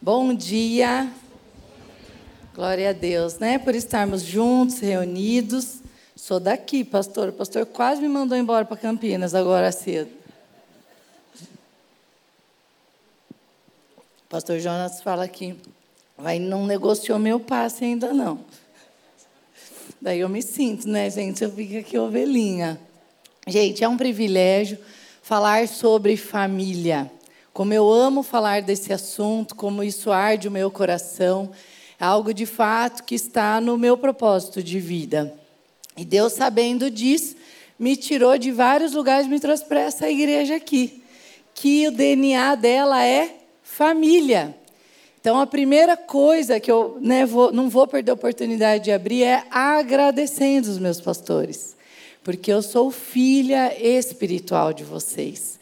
Bom dia. Glória a Deus, né? Por estarmos juntos, reunidos. Sou daqui, pastor. O pastor quase me mandou embora para Campinas agora cedo. O pastor Jonas fala que vai, não negociou meu passe ainda não. Daí eu me sinto, né, gente? Eu fico aqui ovelhinha. Gente, é um privilégio falar sobre família. Como eu amo falar desse assunto, como isso arde o meu coração, é algo de fato que está no meu propósito de vida. E Deus, sabendo disso, me tirou de vários lugares e me trouxe para essa igreja aqui, que o DNA dela é família. Então, a primeira coisa que eu né, vou, não vou perder a oportunidade de abrir é agradecendo os meus pastores, porque eu sou filha espiritual de vocês.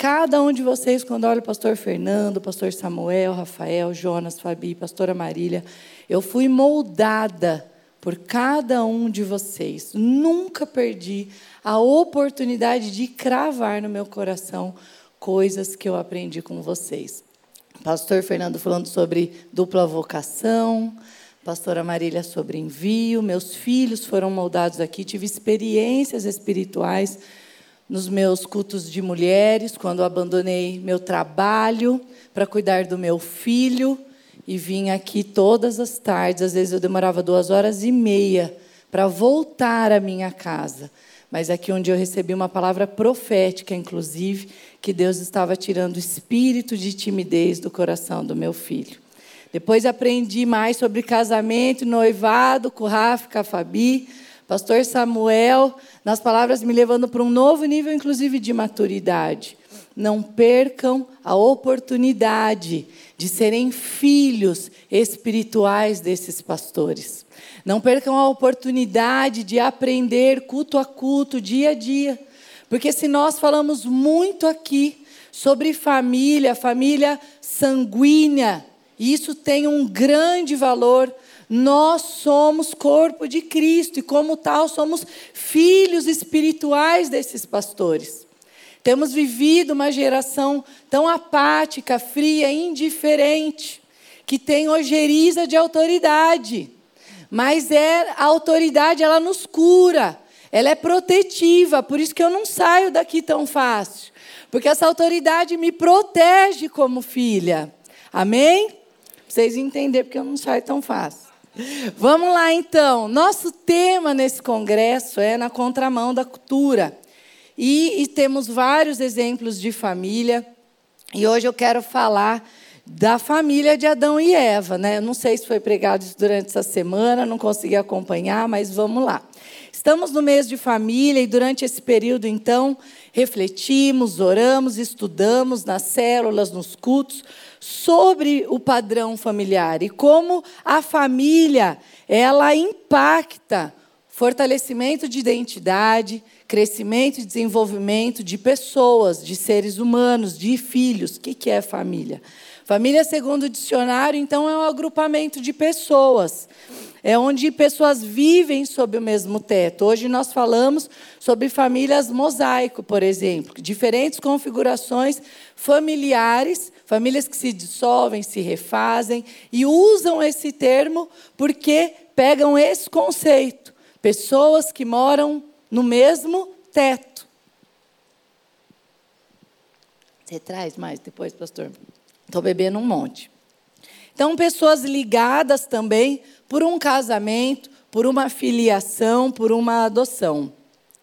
Cada um de vocês, quando olha o pastor Fernando, pastor Samuel, Rafael, Jonas, Fabi, pastora Marília, eu fui moldada por cada um de vocês. Nunca perdi a oportunidade de cravar no meu coração coisas que eu aprendi com vocês. Pastor Fernando falando sobre dupla vocação, pastora Marília sobre envio, meus filhos foram moldados aqui, tive experiências espirituais nos meus cultos de mulheres, quando abandonei meu trabalho para cuidar do meu filho e vim aqui todas as tardes. Às vezes eu demorava duas horas e meia para voltar à minha casa. Mas aqui onde eu recebi uma palavra profética, inclusive, que Deus estava tirando o espírito de timidez do coração do meu filho. Depois aprendi mais sobre casamento, noivado com o Rafa, com a Fabi. Pastor Samuel, nas palavras me levando para um novo nível, inclusive de maturidade. Não percam a oportunidade de serem filhos espirituais desses pastores. Não percam a oportunidade de aprender culto a culto, dia a dia. Porque se nós falamos muito aqui sobre família, família sanguínea, isso tem um grande valor nós somos corpo de Cristo e, como tal, somos filhos espirituais desses pastores. Temos vivido uma geração tão apática, fria, indiferente, que tem ojeriza de autoridade. Mas é a autoridade, ela nos cura, ela é protetiva, por isso que eu não saio daqui tão fácil. Porque essa autoridade me protege como filha. Amém? Pra vocês entenderem porque eu não saio tão fácil. Vamos lá então. Nosso tema nesse congresso é na contramão da cultura. E, e, temos vários exemplos de família. E hoje eu quero falar da família de Adão e Eva. Né? Não sei se foi pregado durante essa semana, não consegui acompanhar, mas vamos lá. Estamos no mês de família e durante esse período, então, refletimos, oramos, estudamos nas células, nos cultos sobre o padrão familiar e como a família ela impacta fortalecimento de identidade, crescimento e desenvolvimento de pessoas, de seres humanos, de filhos. O que é família? Família, segundo o dicionário, então, é um agrupamento de pessoas. É onde pessoas vivem sob o mesmo teto. Hoje nós falamos sobre famílias mosaico, por exemplo, diferentes configurações familiares, famílias que se dissolvem, se refazem e usam esse termo porque pegam esse conceito. Pessoas que moram no mesmo teto. Você traz mais depois, pastor? Estou bebendo um monte. Então, pessoas ligadas também por um casamento, por uma filiação, por uma adoção.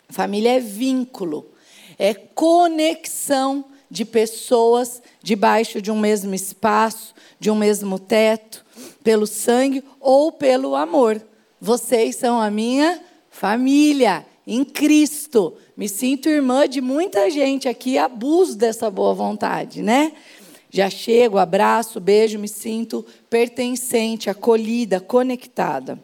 Família é vínculo, é conexão de pessoas debaixo de um mesmo espaço, de um mesmo teto, pelo sangue ou pelo amor. Vocês são a minha família em Cristo. Me sinto irmã de muita gente aqui, abuso dessa boa vontade, né? Já chego, abraço, beijo, me sinto pertencente, acolhida, conectada.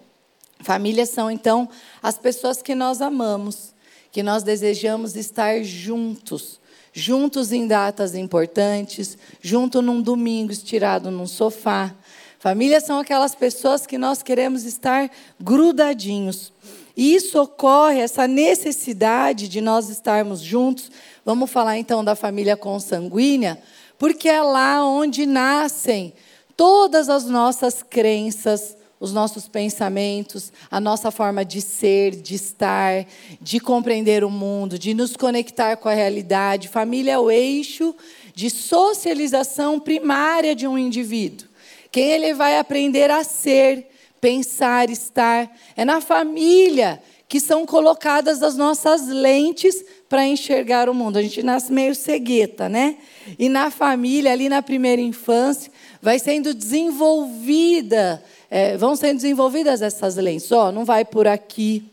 Famílias são, então, as pessoas que nós amamos, que nós desejamos estar juntos, juntos em datas importantes, junto num domingo estirado num sofá. Famílias são aquelas pessoas que nós queremos estar grudadinhos. E isso ocorre, essa necessidade de nós estarmos juntos. Vamos falar então da família consanguínea, porque é lá onde nascem todas as nossas crenças, os nossos pensamentos, a nossa forma de ser, de estar, de compreender o mundo, de nos conectar com a realidade. Família é o eixo de socialização primária de um indivíduo. Quem ele vai aprender a ser, pensar, estar. É na família que são colocadas as nossas lentes para enxergar o mundo. A gente nasce meio cegueta, né? E na família, ali na primeira infância, vai sendo desenvolvida, é, vão sendo desenvolvidas essas lentes. Ó, oh, não vai por aqui,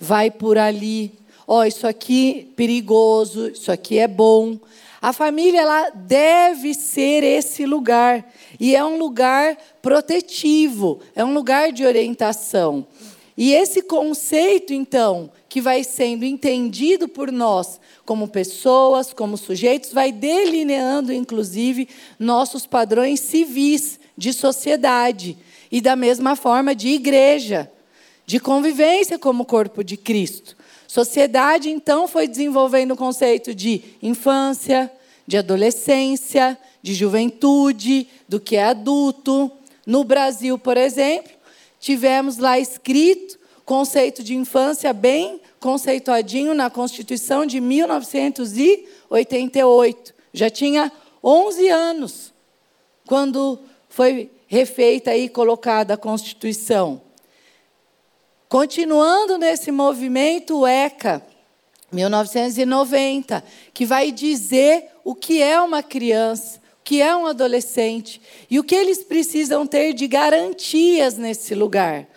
vai por ali. Ó, oh, isso aqui perigoso, isso aqui é bom. A família ela deve ser esse lugar e é um lugar protetivo, é um lugar de orientação. E esse conceito, então, que vai sendo entendido por nós como pessoas, como sujeitos, vai delineando, inclusive, nossos padrões civis de sociedade e, da mesma forma, de igreja, de convivência como corpo de Cristo. Sociedade, então, foi desenvolvendo o conceito de infância, de adolescência, de juventude, do que é adulto. No Brasil, por exemplo, tivemos lá escrito conceito de infância bem conceituadinho na Constituição de 1988. Já tinha 11 anos quando foi refeita e colocada a Constituição. Continuando nesse movimento, o ECA, 1990, que vai dizer o que é uma criança, o que é um adolescente e o que eles precisam ter de garantias nesse lugar.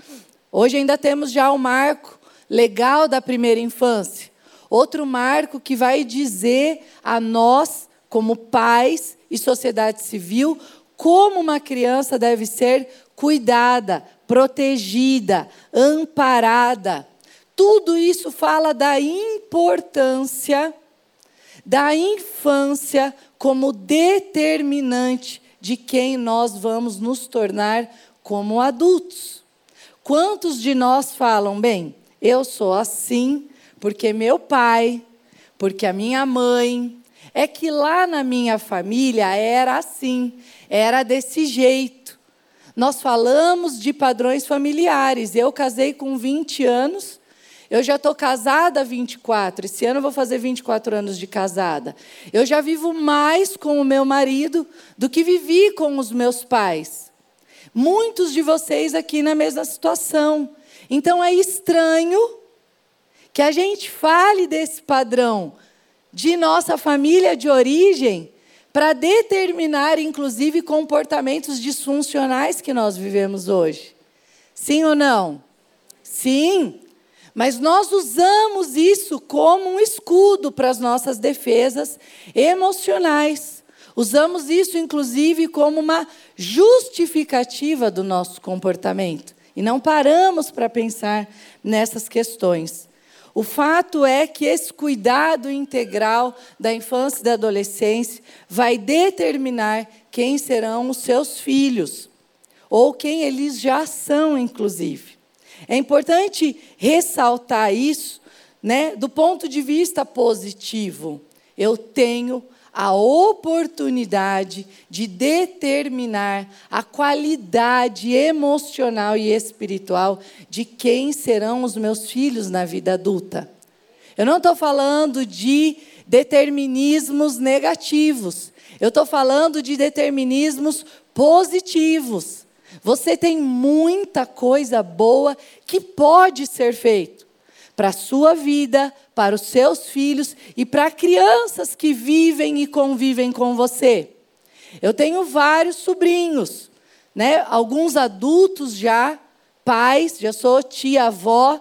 Hoje ainda temos já o marco legal da primeira infância, outro marco que vai dizer a nós, como pais e sociedade civil, como uma criança deve ser cuidada, protegida, amparada. Tudo isso fala da importância da infância como determinante de quem nós vamos nos tornar como adultos. Quantos de nós falam, bem, eu sou assim porque meu pai, porque a minha mãe, é que lá na minha família era assim, era desse jeito. Nós falamos de padrões familiares. Eu casei com 20 anos eu já estou casada há 24, esse ano eu vou fazer 24 anos de casada. Eu já vivo mais com o meu marido do que vivi com os meus pais. Muitos de vocês aqui na mesma situação. Então é estranho que a gente fale desse padrão de nossa família de origem para determinar, inclusive, comportamentos disfuncionais que nós vivemos hoje. Sim ou não? Sim. Mas nós usamos isso como um escudo para as nossas defesas emocionais. Usamos isso, inclusive, como uma justificativa do nosso comportamento. E não paramos para pensar nessas questões. O fato é que esse cuidado integral da infância e da adolescência vai determinar quem serão os seus filhos, ou quem eles já são, inclusive. É importante ressaltar isso, né, do ponto de vista positivo. Eu tenho a oportunidade de determinar a qualidade emocional e espiritual de quem serão os meus filhos na vida adulta. Eu não estou falando de determinismos negativos, eu estou falando de determinismos positivos. Você tem muita coisa boa que pode ser feito para a sua vida, para os seus filhos e para crianças que vivem e convivem com você. Eu tenho vários sobrinhos, né? Alguns adultos já, pais, já sou tia avó,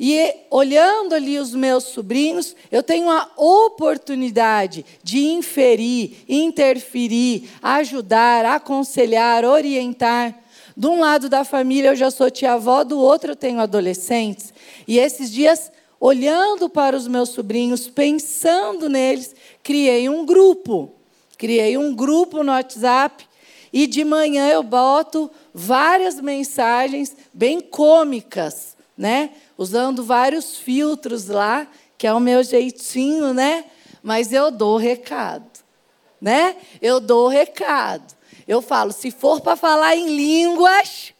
e olhando ali os meus sobrinhos, eu tenho a oportunidade de inferir, interferir, ajudar, aconselhar, orientar. De um lado da família eu já sou tia-avó, do outro eu tenho adolescentes. E esses dias, olhando para os meus sobrinhos, pensando neles, criei um grupo. Criei um grupo no WhatsApp e de manhã eu boto várias mensagens bem cômicas, né? usando vários filtros lá, que é o meu jeitinho, né? Mas eu dou recado, né? Eu dou recado. Eu falo, se for para falar em línguas,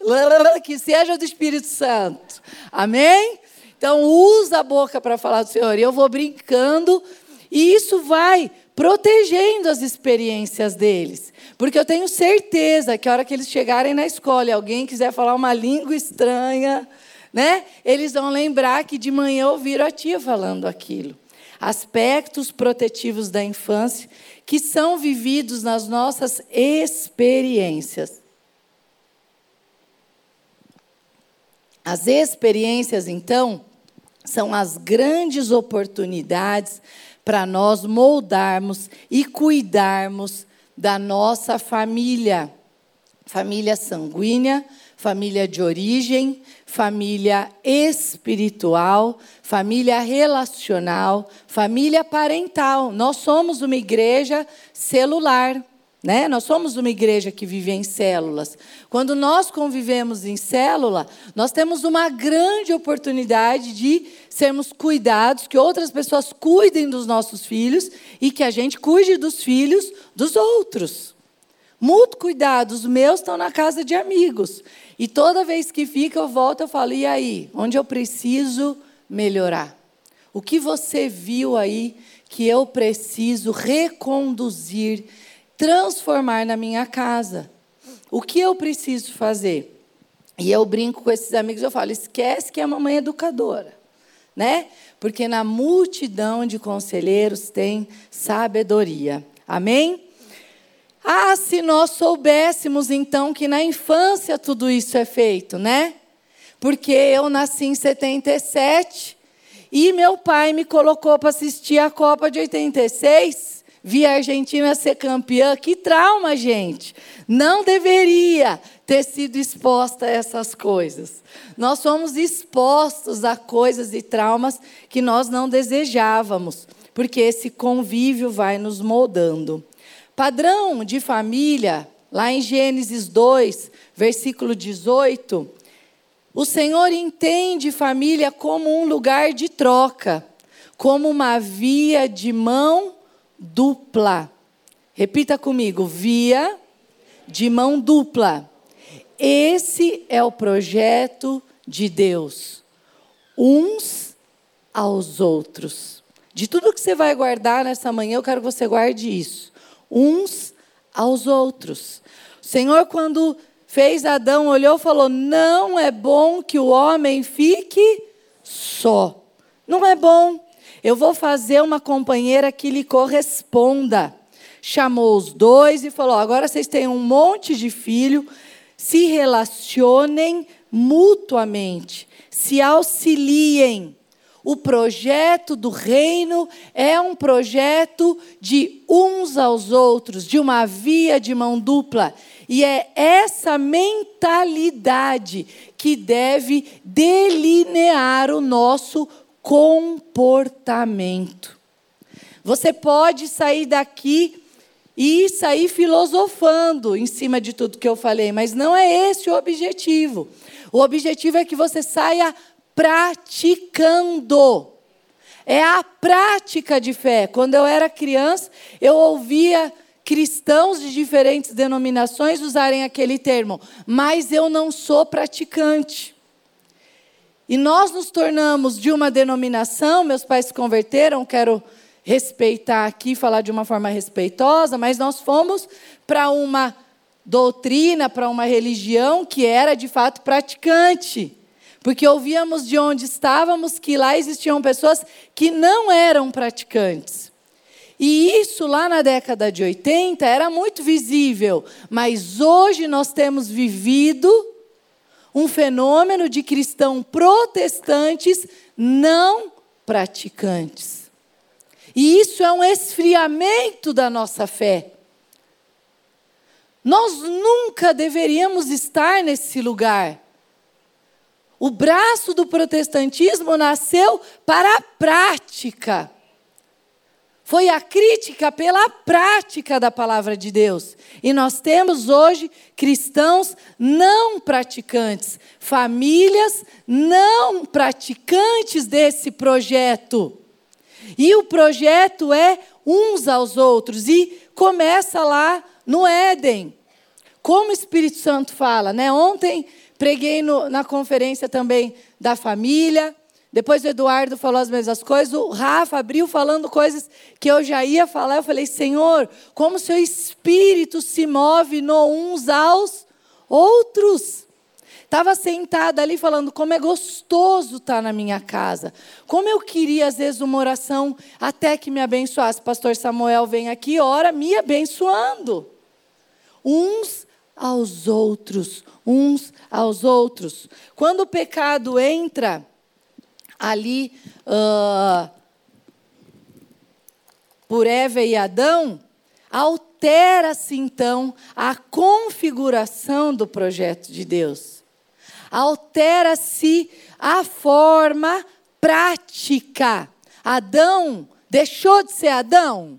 que seja do Espírito Santo. Amém? Então, usa a boca para falar do Senhor. E eu vou brincando, e isso vai protegendo as experiências deles. Porque eu tenho certeza que a hora que eles chegarem na escola e alguém quiser falar uma língua estranha, né? Eles vão lembrar que de manhã ouviram a tia falando aquilo. Aspectos protetivos da infância que são vividos nas nossas experiências. As experiências, então, são as grandes oportunidades para nós moldarmos e cuidarmos da nossa família. Família sanguínea, família de origem, família espiritual, família relacional, família parental. Nós somos uma igreja celular. Né? Nós somos uma igreja que vive em células. Quando nós convivemos em célula, nós temos uma grande oportunidade de sermos cuidados, que outras pessoas cuidem dos nossos filhos e que a gente cuide dos filhos dos outros. Muito cuidado, os meus estão na casa de amigos. E toda vez que fica, eu volto, eu falo: e aí? Onde eu preciso melhorar? O que você viu aí que eu preciso reconduzir? transformar na minha casa. O que eu preciso fazer? E eu brinco com esses amigos, eu falo: esquece que é a mamãe educadora, né? Porque na multidão de conselheiros tem sabedoria. Amém? Ah, se nós soubéssemos então que na infância tudo isso é feito, né? Porque eu nasci em 77 e meu pai me colocou para assistir a Copa de 86 vi a Argentina ser campeã. Que trauma, gente! Não deveria ter sido exposta a essas coisas. Nós somos expostos a coisas e traumas que nós não desejávamos, porque esse convívio vai nos moldando. Padrão de família, lá em Gênesis 2, versículo 18, o Senhor entende família como um lugar de troca, como uma via de mão dupla. Repita comigo: via de mão dupla. Esse é o projeto de Deus. Uns aos outros. De tudo que você vai guardar nessa manhã, eu quero que você guarde isso. Uns aos outros. O Senhor, quando fez Adão, olhou e falou: Não é bom que o homem fique só. Não é bom. Eu vou fazer uma companheira que lhe corresponda. Chamou os dois e falou: agora vocês têm um monte de filho, se relacionem mutuamente, se auxiliem. O projeto do reino é um projeto de uns aos outros, de uma via de mão dupla. E é essa mentalidade que deve delinear o nosso comportamento. Você pode sair daqui e sair filosofando em cima de tudo que eu falei, mas não é esse o objetivo. O objetivo é que você saia praticando. É a prática de fé. Quando eu era criança, eu ouvia cristãos de diferentes denominações usarem aquele termo, mas eu não sou praticante. E nós nos tornamos de uma denominação, meus pais se converteram, quero respeitar aqui, falar de uma forma respeitosa, mas nós fomos para uma doutrina, para uma religião que era de fato praticante. Porque ouvíamos de onde estávamos que lá existiam pessoas que não eram praticantes. E isso lá na década de 80 era muito visível, mas hoje nós temos vivido um fenômeno de cristãos protestantes não praticantes. E isso é um esfriamento da nossa fé. Nós nunca deveríamos estar nesse lugar. O braço do protestantismo nasceu para a prática. Foi a crítica pela prática da palavra de Deus. E nós temos hoje cristãos não praticantes, famílias não praticantes desse projeto. E o projeto é uns aos outros e começa lá no Éden. como o Espírito Santo fala, né? Ontem preguei no, na conferência também da família. Depois o Eduardo falou as mesmas coisas. O Rafa abriu falando coisas que eu já ia falar. Eu falei, Senhor, como seu espírito se move no uns aos outros. Estava sentada ali falando como é gostoso estar tá na minha casa. Como eu queria, às vezes, uma oração até que me abençoasse. Pastor Samuel vem aqui, ora me abençoando. Uns aos outros, uns aos outros. Quando o pecado entra ali uh, por Eva e Adão, altera-se então a configuração do projeto de Deus altera-se a forma prática. Adão deixou de ser Adão?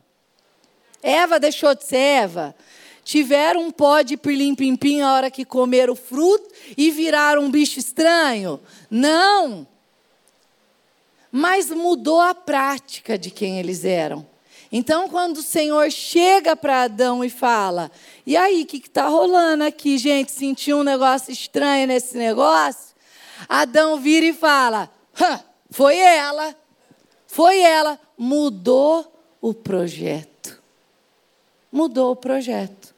Eva deixou de ser Eva? Tiveram um pó de pirlim-pim-pim a hora que comeram o fruto e viraram um bicho estranho? Não. Mas mudou a prática de quem eles eram. Então, quando o Senhor chega para Adão e fala: E aí, o que está rolando aqui, gente? Sentiu um negócio estranho nesse negócio? Adão vira e fala: Foi ela. Foi ela. Mudou o projeto. Mudou o projeto.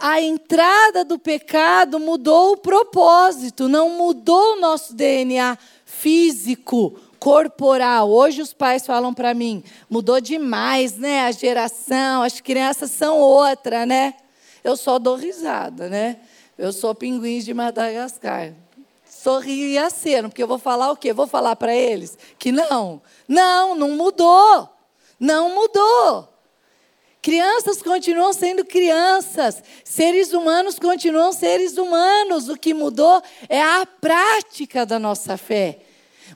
A entrada do pecado mudou o propósito, não mudou o nosso DNA físico, corporal. Hoje os pais falam para mim, mudou demais, né? A geração, as crianças são outra, né? Eu só dou risada, né? Eu sou pinguim de Madagascar. Sorrio e aceno, porque eu vou falar o quê? Vou falar para eles que não. Não, não mudou. Não mudou. Crianças continuam sendo crianças, seres humanos continuam seres humanos. O que mudou é a prática da nossa fé.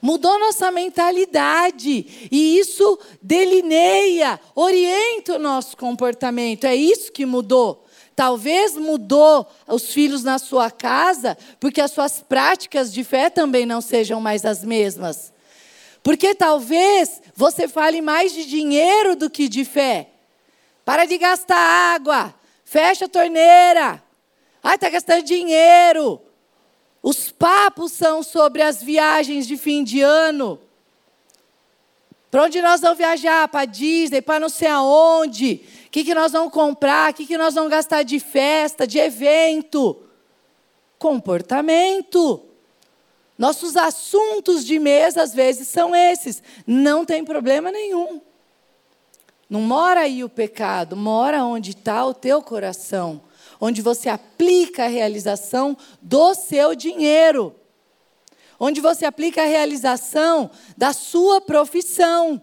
Mudou nossa mentalidade. E isso delineia, orienta o nosso comportamento. É isso que mudou. Talvez mudou os filhos na sua casa, porque as suas práticas de fé também não sejam mais as mesmas. Porque talvez você fale mais de dinheiro do que de fé. Para de gastar água. Fecha a torneira. Ai, está gastando dinheiro. Os papos são sobre as viagens de fim de ano. Para onde nós vamos viajar? Para Disney, para não sei aonde. O que, que nós vamos comprar? O que, que nós vamos gastar de festa, de evento? Comportamento. Nossos assuntos de mesa, às vezes, são esses. Não tem problema nenhum. Não mora aí o pecado, mora onde está o teu coração onde você aplica a realização do seu dinheiro, onde você aplica a realização da sua profissão.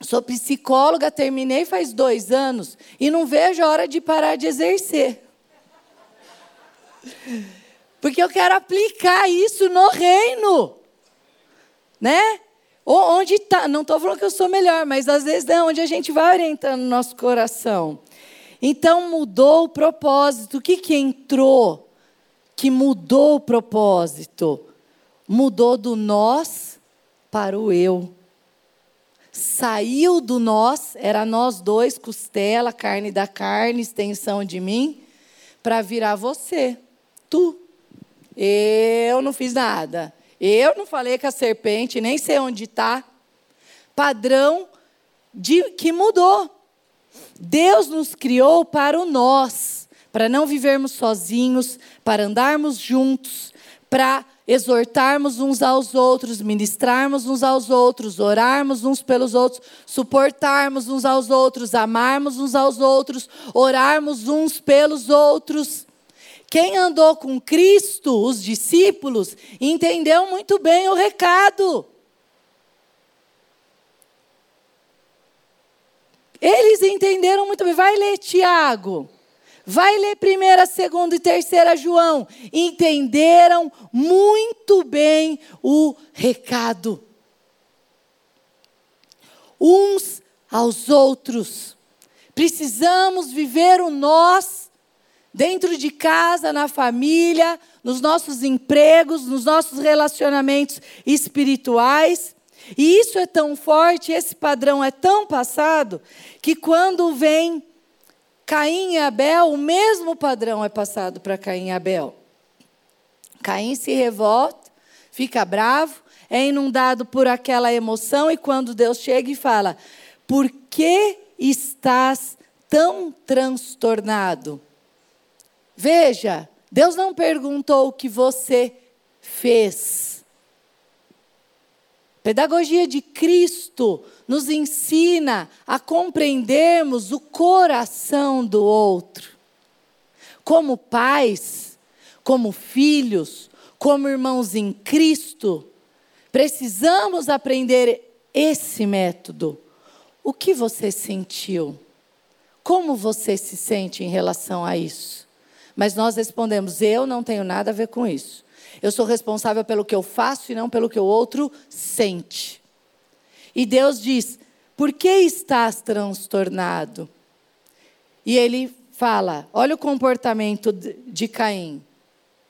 Sou psicóloga, terminei faz dois anos e não vejo a hora de parar de exercer. Porque eu quero aplicar isso no reino. Né? Onde está? Não estou falando que eu sou melhor, mas às vezes é onde a gente vai orientando o nosso coração. Então mudou o propósito. O que, que entrou que mudou o propósito? Mudou do nós para o eu. Saiu do nós, era nós dois, costela, carne da carne, extensão de mim, para virar você, tu. Eu não fiz nada. Eu não falei com a serpente, nem sei onde está. Padrão de que mudou. Deus nos criou para o nós, para não vivermos sozinhos, para andarmos juntos, para exortarmos uns aos outros, ministrarmos uns aos outros, orarmos uns pelos outros, suportarmos uns aos outros, amarmos uns aos outros, orarmos uns pelos outros. Quem andou com Cristo, os discípulos, entendeu muito bem o recado. Eles entenderam muito bem. Vai ler Tiago. Vai ler primeira, segunda e terceira João. Entenderam muito bem o recado. Uns aos outros. Precisamos viver o nós dentro de casa, na família, nos nossos empregos, nos nossos relacionamentos espirituais. E isso é tão forte, esse padrão é tão passado, que quando vem Caim e Abel, o mesmo padrão é passado para Caim e Abel. Caim se revolta, fica bravo, é inundado por aquela emoção e quando Deus chega e fala: Por que estás tão transtornado? Veja, Deus não perguntou o que você fez. Pedagogia de Cristo nos ensina a compreendermos o coração do outro. Como pais, como filhos, como irmãos em Cristo, precisamos aprender esse método. O que você sentiu? Como você se sente em relação a isso? Mas nós respondemos: eu não tenho nada a ver com isso. Eu sou responsável pelo que eu faço e não pelo que o outro sente. E Deus diz: Por que estás transtornado? E ele fala: Olha o comportamento de Caim.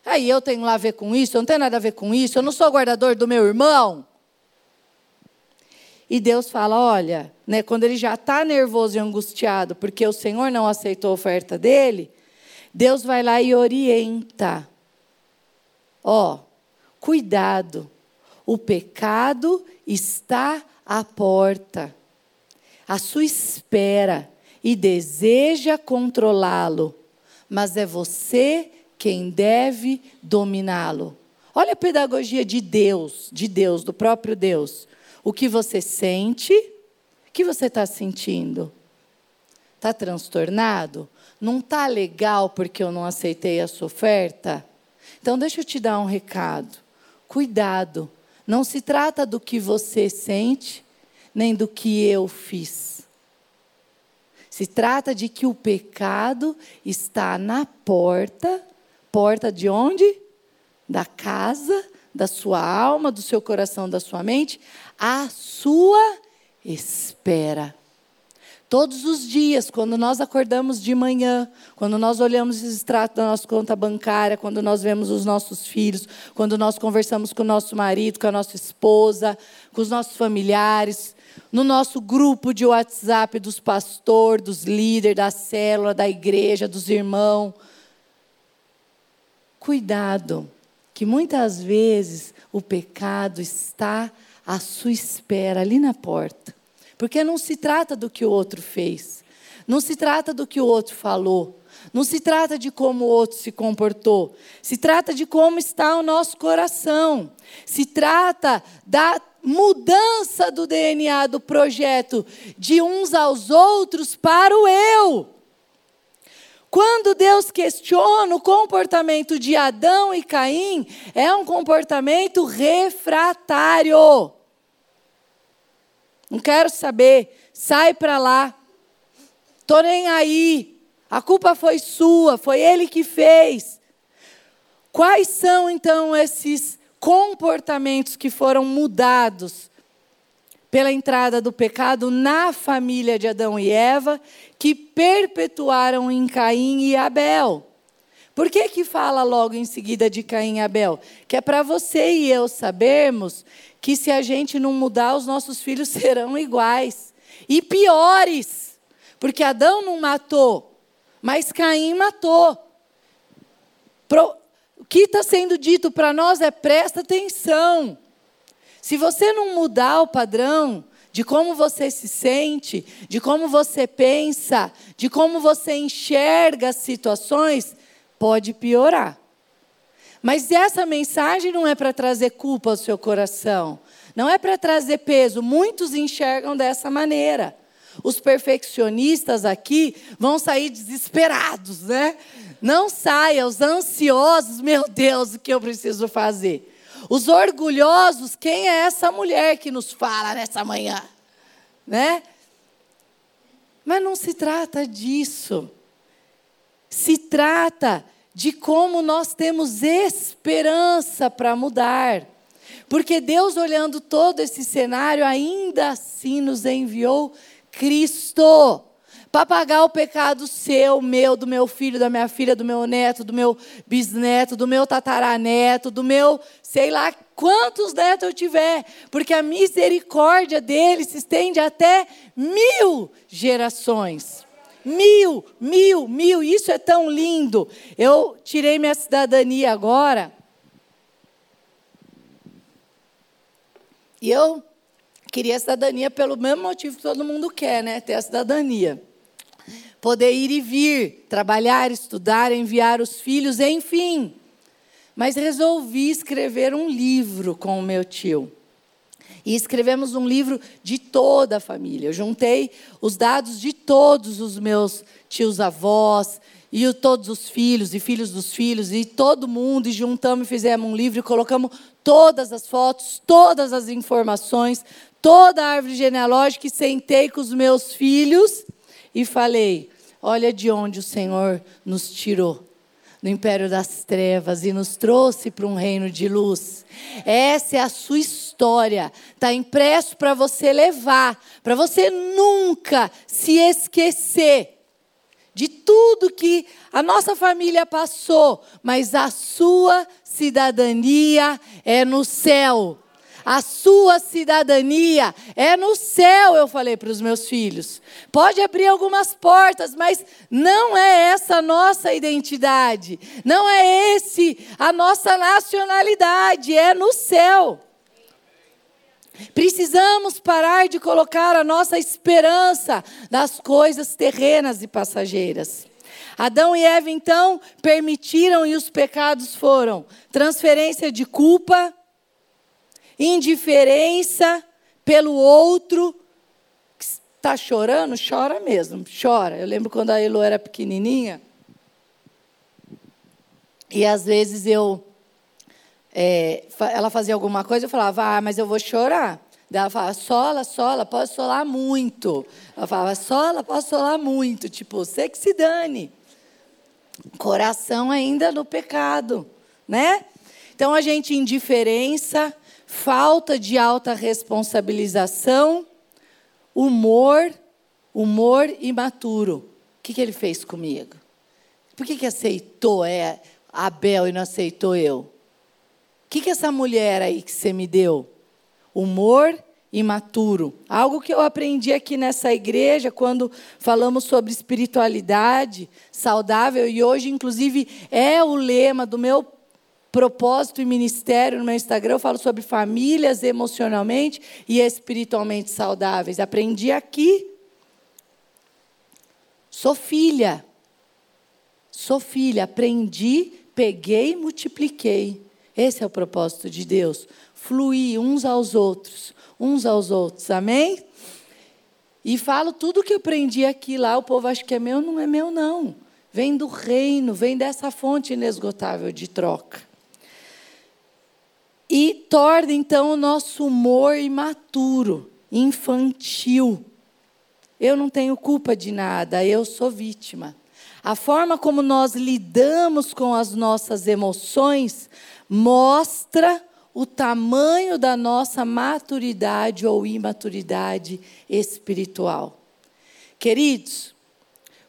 Aí eu tenho lá a ver com isso, eu não tenho nada a ver com isso, eu não sou guardador do meu irmão. E Deus fala: olha, né, quando ele já está nervoso e angustiado, porque o Senhor não aceitou a oferta dele, Deus vai lá e orienta. Ó, cuidado, o pecado está à porta, à sua espera e deseja controlá-lo, mas é você quem deve dominá-lo. Olha a pedagogia de Deus, de Deus, do próprio Deus. O que você sente, o que você está sentindo? Está transtornado? Não está legal porque eu não aceitei a sua oferta? Então, deixa eu te dar um recado. Cuidado, não se trata do que você sente, nem do que eu fiz. Se trata de que o pecado está na porta porta de onde? Da casa, da sua alma, do seu coração, da sua mente, à sua espera. Todos os dias, quando nós acordamos de manhã, quando nós olhamos os extratos da nossa conta bancária, quando nós vemos os nossos filhos, quando nós conversamos com o nosso marido, com a nossa esposa, com os nossos familiares, no nosso grupo de WhatsApp dos pastores, dos líderes da célula, da igreja, dos irmãos. Cuidado, que muitas vezes o pecado está à sua espera ali na porta. Porque não se trata do que o outro fez, não se trata do que o outro falou, não se trata de como o outro se comportou, se trata de como está o nosso coração, se trata da mudança do DNA do projeto de uns aos outros para o eu. Quando Deus questiona o comportamento de Adão e Caim, é um comportamento refratário. Não quero saber. Sai para lá. Tô nem aí. A culpa foi sua, foi ele que fez. Quais são então esses comportamentos que foram mudados pela entrada do pecado na família de Adão e Eva, que perpetuaram em Caim e Abel? Por que, que fala logo em seguida de Caim e Abel? Que é para você e eu sabermos que se a gente não mudar, os nossos filhos serão iguais e piores. Porque Adão não matou, mas Caim matou. Pro, o que está sendo dito para nós é presta atenção. Se você não mudar o padrão de como você se sente, de como você pensa, de como você enxerga as situações, pode piorar. Mas essa mensagem não é para trazer culpa ao seu coração, não é para trazer peso. Muitos enxergam dessa maneira. Os perfeccionistas aqui vão sair desesperados, né? Não saia, os ansiosos, meu Deus, o que eu preciso fazer? Os orgulhosos, quem é essa mulher que nos fala nessa manhã? Né? Mas não se trata disso. Se trata de como nós temos esperança para mudar. Porque Deus, olhando todo esse cenário, ainda assim nos enviou Cristo para pagar o pecado seu, meu, do meu filho, da minha filha, do meu neto, do meu bisneto, do meu tataraneto, do meu, sei lá quantos netos eu tiver, porque a misericórdia dele se estende até mil gerações. Mil, mil, mil. Isso é tão lindo. Eu tirei minha cidadania agora. E eu queria a cidadania pelo mesmo motivo que todo mundo quer, né? Ter a cidadania. Poder ir e vir, trabalhar, estudar, enviar os filhos, enfim. Mas resolvi escrever um livro com o meu tio. E escrevemos um livro de toda a família. Eu juntei os dados de todos os meus tios avós, e todos os filhos e filhos dos filhos, e todo mundo, e juntamos e fizemos um livro e colocamos todas as fotos, todas as informações, toda a árvore genealógica, e sentei com os meus filhos e falei: Olha de onde o Senhor nos tirou no império das trevas e nos trouxe para um reino de luz. Essa é a sua história. Está impresso para você levar, para você nunca se esquecer de tudo que a nossa família passou, mas a sua cidadania é no céu a sua cidadania é no céu, eu falei para os meus filhos. Pode abrir algumas portas, mas não é essa a nossa identidade, não é esse a nossa nacionalidade, é no céu. Precisamos parar de colocar a nossa esperança nas coisas terrenas e passageiras. Adão e Eva, então, permitiram e os pecados foram transferência de culpa, indiferença pelo outro. Está chorando? Chora mesmo, chora. Eu lembro quando a Elo era pequenininha. E às vezes eu. É, ela fazia alguma coisa, eu falava, ah, mas eu vou chorar. Daí ela falava, sola, sola, pode solar muito. Ela falava, sola, posso solar muito. Tipo, você que se dane. Coração ainda no pecado, né? Então a gente, indiferença, falta de alta responsabilização, humor, humor imaturo. O que, que ele fez comigo? Por que, que aceitou é, Abel e não aceitou eu? O que, que essa mulher aí que você me deu? Humor imaturo. Algo que eu aprendi aqui nessa igreja quando falamos sobre espiritualidade saudável e hoje, inclusive, é o lema do meu propósito e ministério no meu Instagram, eu falo sobre famílias emocionalmente e espiritualmente saudáveis. Aprendi aqui. Sou filha. Sou filha. Aprendi, peguei e multipliquei. Esse é o propósito de Deus. Fluir uns aos outros. Uns aos outros. Amém? E falo tudo que aprendi aqui lá. O povo acha que é meu, não é meu, não. Vem do reino, vem dessa fonte inesgotável de troca. E torna então o nosso humor imaturo, infantil. Eu não tenho culpa de nada, eu sou vítima. A forma como nós lidamos com as nossas emoções mostra o tamanho da nossa maturidade ou imaturidade espiritual. Queridos,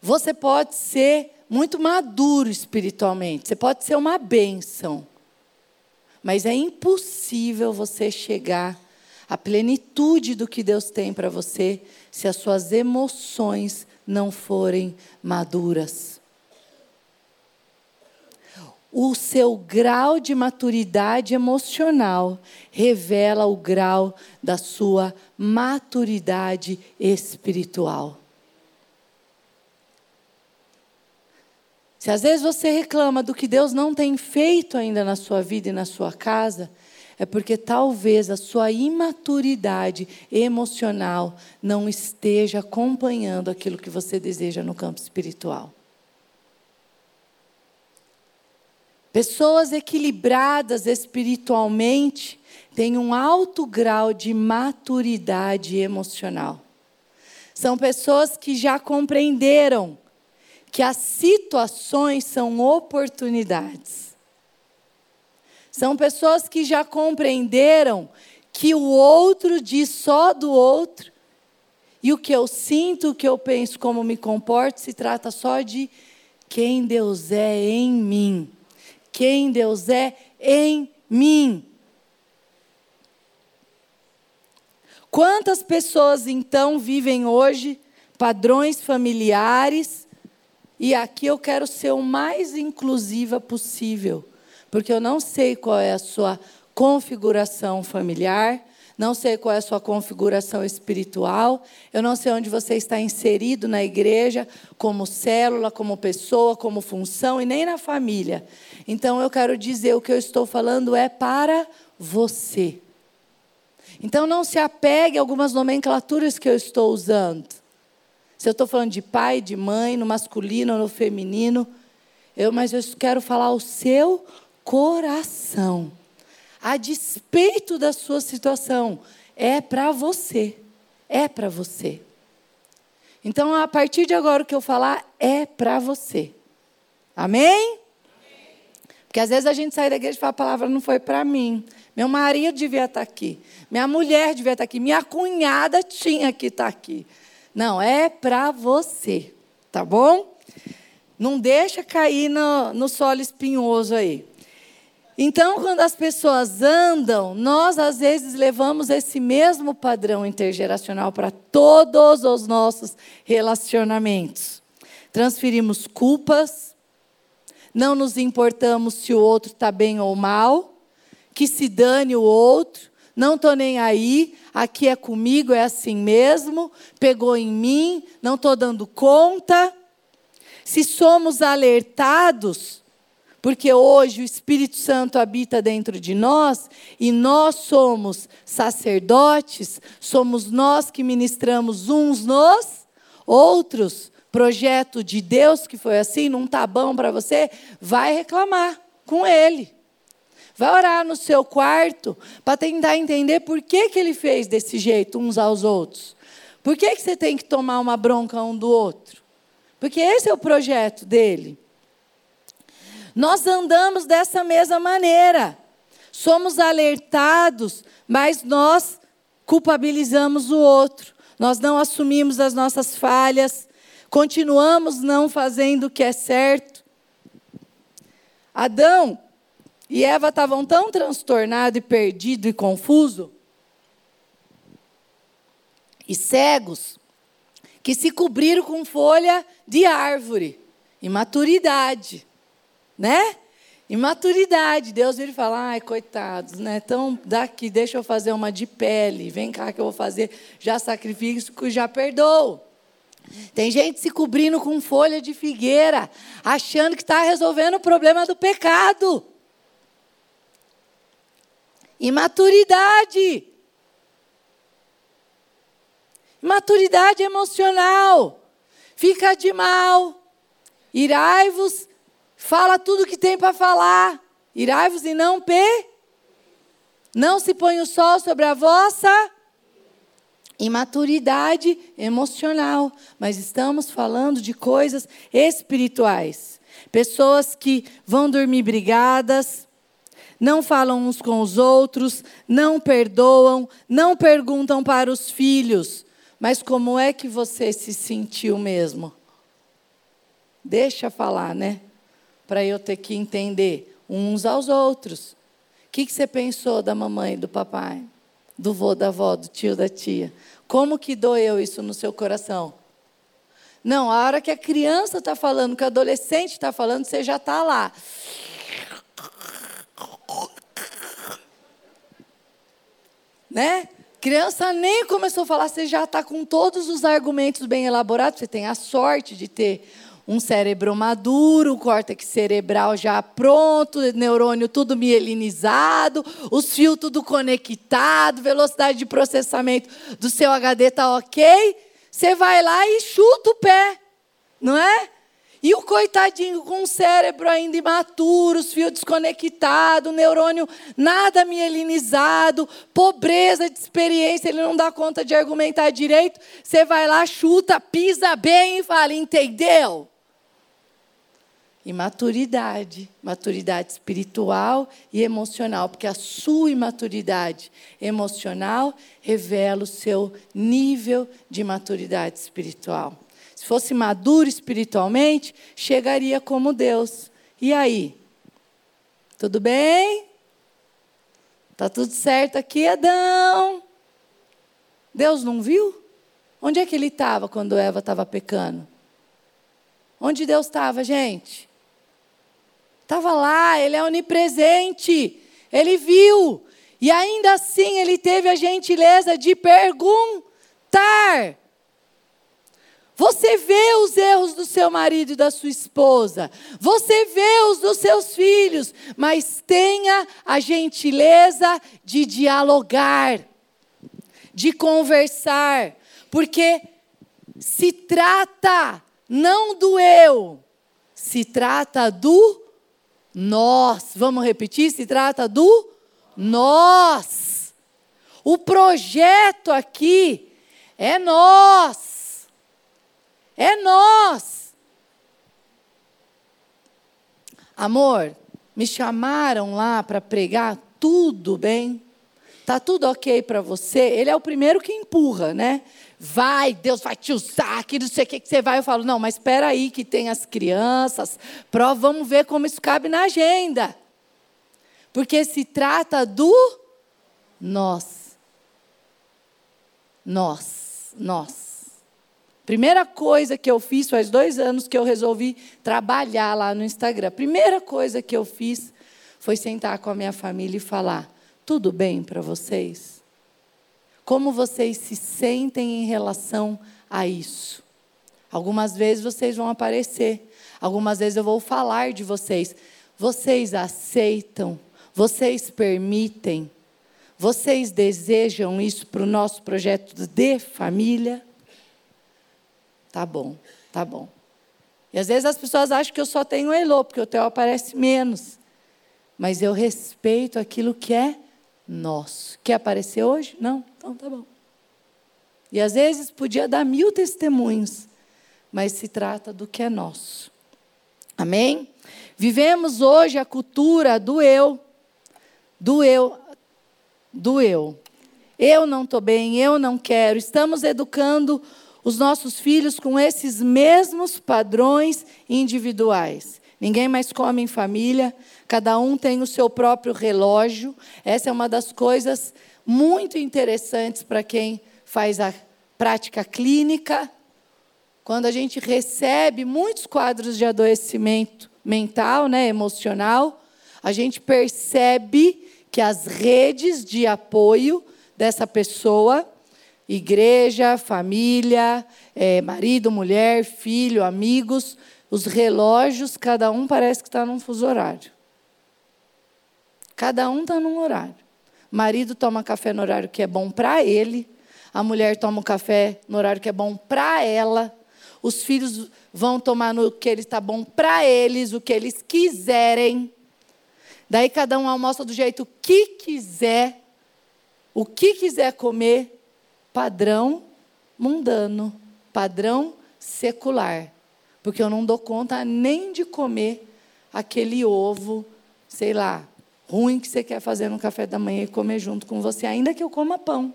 você pode ser muito maduro espiritualmente, você pode ser uma bênção. Mas é impossível você chegar à plenitude do que Deus tem para você se as suas emoções não forem maduras. O seu grau de maturidade emocional revela o grau da sua maturidade espiritual. Se às vezes você reclama do que Deus não tem feito ainda na sua vida e na sua casa, é porque talvez a sua imaturidade emocional não esteja acompanhando aquilo que você deseja no campo espiritual. Pessoas equilibradas espiritualmente têm um alto grau de maturidade emocional. São pessoas que já compreenderam que as situações são oportunidades. São pessoas que já compreenderam que o outro diz só do outro, e o que eu sinto, o que eu penso, como me comporto, se trata só de quem Deus é em mim. Quem Deus é em mim. Quantas pessoas então vivem hoje padrões familiares. E aqui eu quero ser o mais inclusiva possível, porque eu não sei qual é a sua configuração familiar, não sei qual é a sua configuração espiritual, eu não sei onde você está inserido na igreja, como célula, como pessoa, como função e nem na família. Então eu quero dizer o que eu estou falando é para você. Então não se apegue a algumas nomenclaturas que eu estou usando. Se eu estou falando de pai, de mãe, no masculino ou no feminino, eu, mas eu quero falar o seu coração a despeito da sua situação, é para você. É para você. Então, a partir de agora, o que eu falar é para você. Amém? Porque às vezes a gente sai da igreja e fala: a palavra não foi para mim. Meu marido devia estar tá aqui. Minha mulher devia estar tá aqui. Minha cunhada tinha que estar tá aqui. Não, é para você. Tá bom? Não deixa cair no, no solo espinhoso aí. Então, quando as pessoas andam, nós às vezes levamos esse mesmo padrão intergeracional para todos os nossos relacionamentos. Transferimos culpas, não nos importamos se o outro está bem ou mal, que se dane o outro, não estou nem aí, aqui é comigo, é assim mesmo, pegou em mim, não estou dando conta. Se somos alertados, porque hoje o Espírito Santo habita dentro de nós e nós somos sacerdotes, somos nós que ministramos uns nos outros. Projeto de Deus que foi assim, não está bom para você, vai reclamar com ele. Vai orar no seu quarto para tentar entender por que, que ele fez desse jeito uns aos outros. Por que, que você tem que tomar uma bronca um do outro? Porque esse é o projeto dele. Nós andamos dessa mesma maneira. Somos alertados, mas nós culpabilizamos o outro. Nós não assumimos as nossas falhas, continuamos não fazendo o que é certo. Adão e Eva estavam tão transtornados e perdidos e confusos e cegos que se cobriram com folha de árvore, imaturidade né? Imaturidade. Deus vira e fala: ai, coitados, né? Então, daqui, deixa eu fazer uma de pele. Vem cá que eu vou fazer já sacrifício, já perdoo. Tem gente se cobrindo com folha de figueira, achando que está resolvendo o problema do pecado. Imaturidade. Imaturidade emocional. Fica de mal. Irai-vos Fala tudo que tem para falar. Irai-vos e não pe. Não se põe o sol sobre a vossa imaturidade emocional, mas estamos falando de coisas espirituais. Pessoas que vão dormir brigadas, não falam uns com os outros, não perdoam, não perguntam para os filhos, mas como é que você se sentiu mesmo? Deixa falar, né? para eu ter que entender uns aos outros. O que, que você pensou da mamãe do papai? Do vô, da avó, do tio, da tia? Como que doeu isso no seu coração? Não, a hora que a criança está falando, que o adolescente está falando, você já está lá. Né? Criança nem começou a falar, você já está com todos os argumentos bem elaborados. Você tem a sorte de ter um cérebro maduro, córtex cerebral já pronto, neurônio tudo mielinizado, os fios tudo conectado, velocidade de processamento do seu HD está ok, você vai lá e chuta o pé, não é? E o coitadinho com o cérebro ainda imaturo, os fios desconectados, neurônio nada mielinizado, pobreza de experiência, ele não dá conta de argumentar direito. Você vai lá, chuta, pisa bem e fala: entendeu? e maturidade, maturidade espiritual e emocional, porque a sua imaturidade emocional revela o seu nível de maturidade espiritual. Se fosse maduro espiritualmente, chegaria como Deus. E aí? Tudo bem? Tá tudo certo aqui, Adão? Deus não viu? Onde é que ele estava quando Eva estava pecando? Onde Deus estava, gente? Estava lá, ele é onipresente. Ele viu. E ainda assim ele teve a gentileza de perguntar. Você vê os erros do seu marido e da sua esposa, você vê os dos seus filhos, mas tenha a gentileza de dialogar, de conversar, porque se trata não do eu, se trata do nós. Vamos repetir? Se trata do nós. O projeto aqui é nós. É nós. Amor, me chamaram lá para pregar, tudo bem? Tá tudo ok para você? Ele é o primeiro que empurra, né? vai, Deus vai te usar, que não sei o que, que você vai. Eu falo, não, mas espera aí que tem as crianças, prova, vamos ver como isso cabe na agenda. Porque se trata do nós. Nós, nós. Primeira coisa que eu fiz, faz dois anos que eu resolvi trabalhar lá no Instagram. Primeira coisa que eu fiz foi sentar com a minha família e falar: tudo bem para vocês? Como vocês se sentem em relação a isso? Algumas vezes vocês vão aparecer, algumas vezes eu vou falar de vocês. Vocês aceitam, vocês permitem, vocês desejam isso para o nosso projeto de família? Tá bom, tá bom. E às vezes as pessoas acham que eu só tenho Elô, porque o Theo aparece menos. Mas eu respeito aquilo que é nosso. Quer aparecer hoje? Não? Então tá bom. E às vezes podia dar mil testemunhos, mas se trata do que é nosso. Amém? Vivemos hoje a cultura do eu, do eu, do eu. Eu não estou bem, eu não quero. Estamos educando os nossos filhos com esses mesmos padrões individuais. Ninguém mais come em família, cada um tem o seu próprio relógio. Essa é uma das coisas muito interessantes para quem faz a prática clínica. Quando a gente recebe muitos quadros de adoecimento mental, né, emocional, a gente percebe que as redes de apoio dessa pessoa, igreja, família, é, marido, mulher, filho, amigos, os relógios, cada um parece que está num fuso horário. Cada um está num horário. Marido toma café no horário que é bom para ele. A mulher toma um café no horário que é bom para ela. Os filhos vão tomar no que está bom para eles, o que eles quiserem. Daí cada um almoça do jeito que quiser, o que quiser comer, padrão mundano, padrão secular porque eu não dou conta nem de comer aquele ovo, sei lá, ruim que você quer fazer no café da manhã e comer junto com você, ainda que eu coma pão.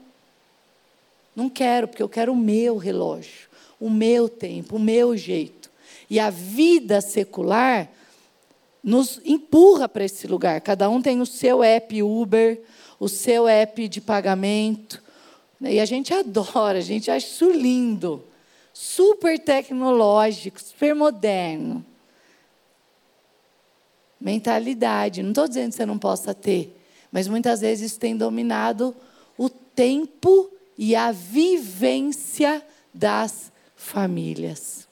Não quero, porque eu quero o meu relógio, o meu tempo, o meu jeito. E a vida secular nos empurra para esse lugar. Cada um tem o seu app Uber, o seu app de pagamento. E a gente adora, a gente acha isso lindo super tecnológico, super moderno. Mentalidade. Não estou dizendo que você não possa ter, mas muitas vezes isso tem dominado o tempo e a vivência das famílias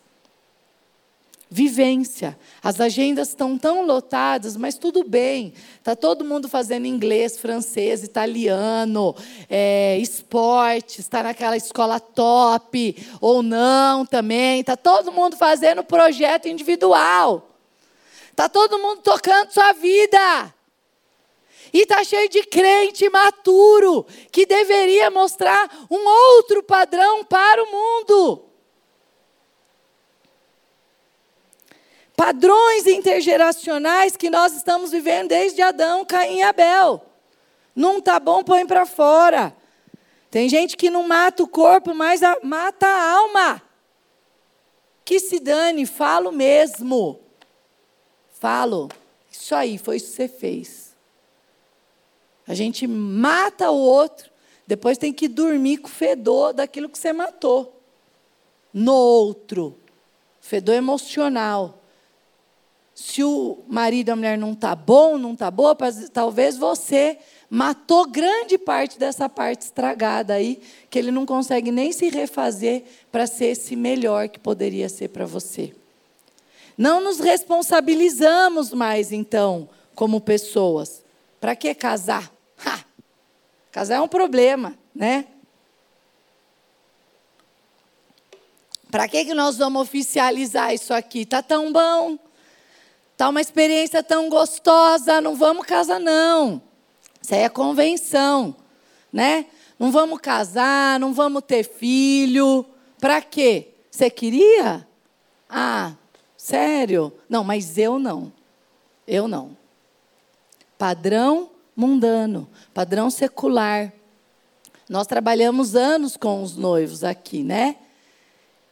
vivência. As agendas estão tão lotadas, mas tudo bem. Está todo mundo fazendo inglês, francês, italiano, é, esporte, está naquela escola top, ou não também. Está todo mundo fazendo projeto individual. Está todo mundo tocando sua vida. E está cheio de crente maturo, que deveria mostrar um outro padrão para o mundo. Padrões intergeracionais que nós estamos vivendo desde Adão, Caim e Abel. Não está bom, põe para fora. Tem gente que não mata o corpo, mas a, mata a alma. Que se dane, falo mesmo. Falo. Isso aí, foi isso que você fez. A gente mata o outro, depois tem que dormir com o fedor daquilo que você matou. no outro, fedor emocional. Se o marido e a mulher não tá bom, não tá boa, talvez você matou grande parte dessa parte estragada aí, que ele não consegue nem se refazer para ser esse melhor que poderia ser para você. Não nos responsabilizamos mais, então, como pessoas. Para que casar? Ha! Casar é um problema, né? Para que, que nós vamos oficializar isso aqui? Tá tão bom, tá uma experiência tão gostosa, não vamos casar não. Isso aí é convenção, né? Não vamos casar, não vamos ter filho. Para quê? Você queria? Ah, sério? Não, mas eu não. Eu não. Padrão mundano, padrão secular. Nós trabalhamos anos com os noivos aqui, né?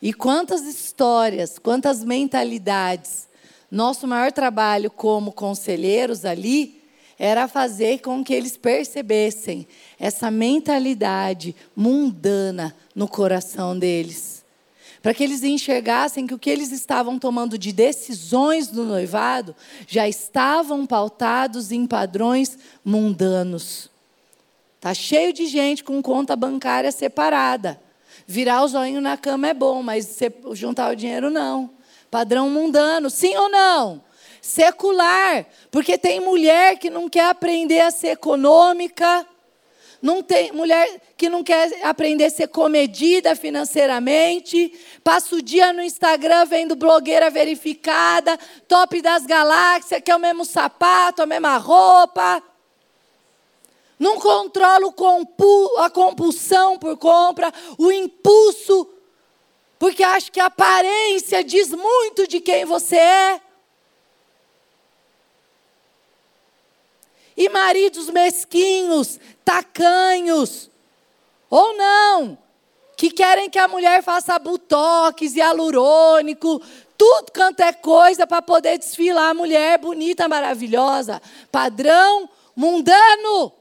E quantas histórias, quantas mentalidades. Nosso maior trabalho como conselheiros ali era fazer com que eles percebessem essa mentalidade mundana no coração deles. Para que eles enxergassem que o que eles estavam tomando de decisões no noivado já estavam pautados em padrões mundanos. Tá cheio de gente com conta bancária separada. Virar o zoinho na cama é bom, mas juntar o dinheiro não. Padrão mundano, sim ou não? Secular, porque tem mulher que não quer aprender a ser econômica, não tem mulher que não quer aprender a ser comedida financeiramente, passa o dia no Instagram vendo blogueira verificada, top das galáxias, que é o mesmo sapato, a mesma roupa não controla a compulsão por compra, o impulso, porque acha que a aparência diz muito de quem você é. E maridos mesquinhos, tacanhos, ou não, que querem que a mulher faça botox e alurônico, tudo quanto é coisa para poder desfilar a mulher bonita, maravilhosa, padrão mundano.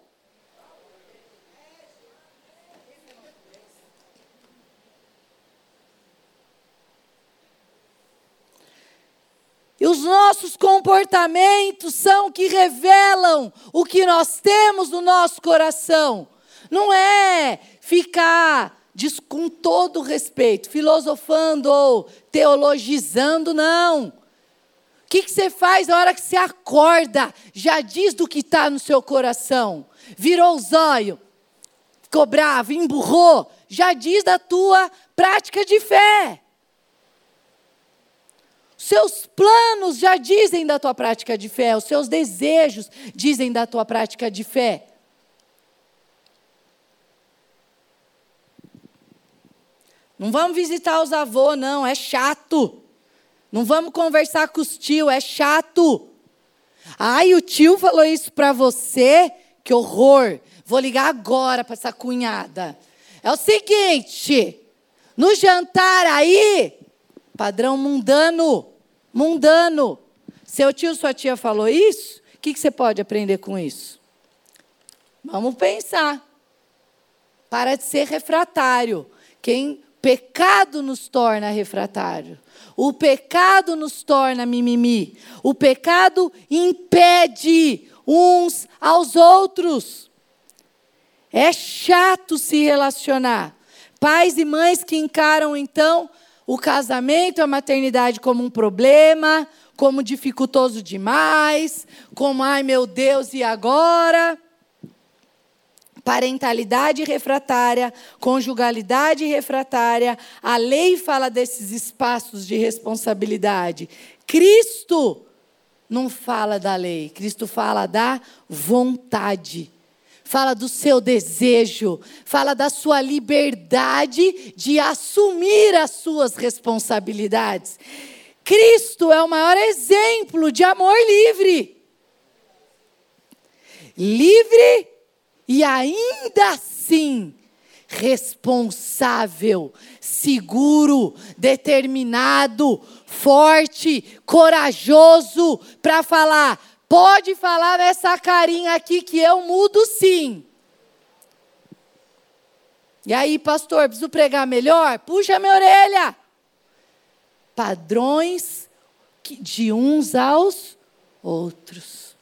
E os nossos comportamentos são que revelam o que nós temos no nosso coração. Não é ficar, com todo respeito, filosofando ou teologizando, não. O que, que você faz na hora que você acorda? Já diz do que está no seu coração. Virou o zóio, ficou bravo, emburrou. Já diz da tua prática de fé. Seus planos já dizem da tua prática de fé, os seus desejos dizem da tua prática de fé. Não vamos visitar os avós, não, é chato. Não vamos conversar com os tios, é chato. Ai, o tio falou isso para você? Que horror. Vou ligar agora para essa cunhada. É o seguinte, no jantar aí, Padrão mundano. Mundano. Seu tio, sua tia falou isso? O que, você pode aprender com isso? Vamos pensar. Para de ser refratário. Quem pecado nos torna refratário. O pecado nos torna mimimi. O pecado impede uns aos outros. É chato se relacionar. Pais e mães que encaram então o casamento a maternidade como um problema, como dificultoso demais, como ai meu Deus, e agora? Parentalidade refratária, conjugalidade refratária, a lei fala desses espaços de responsabilidade. Cristo não fala da lei, Cristo fala da vontade fala do seu desejo, fala da sua liberdade de assumir as suas responsabilidades. Cristo é o maior exemplo de amor livre. Livre e ainda assim responsável, seguro, determinado, forte, corajoso para falar: Pode falar nessa carinha aqui que eu mudo sim. E aí, pastor, preciso pregar melhor? Puxa minha orelha. padrões de uns aos outros.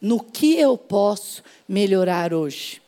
No que eu posso melhorar hoje?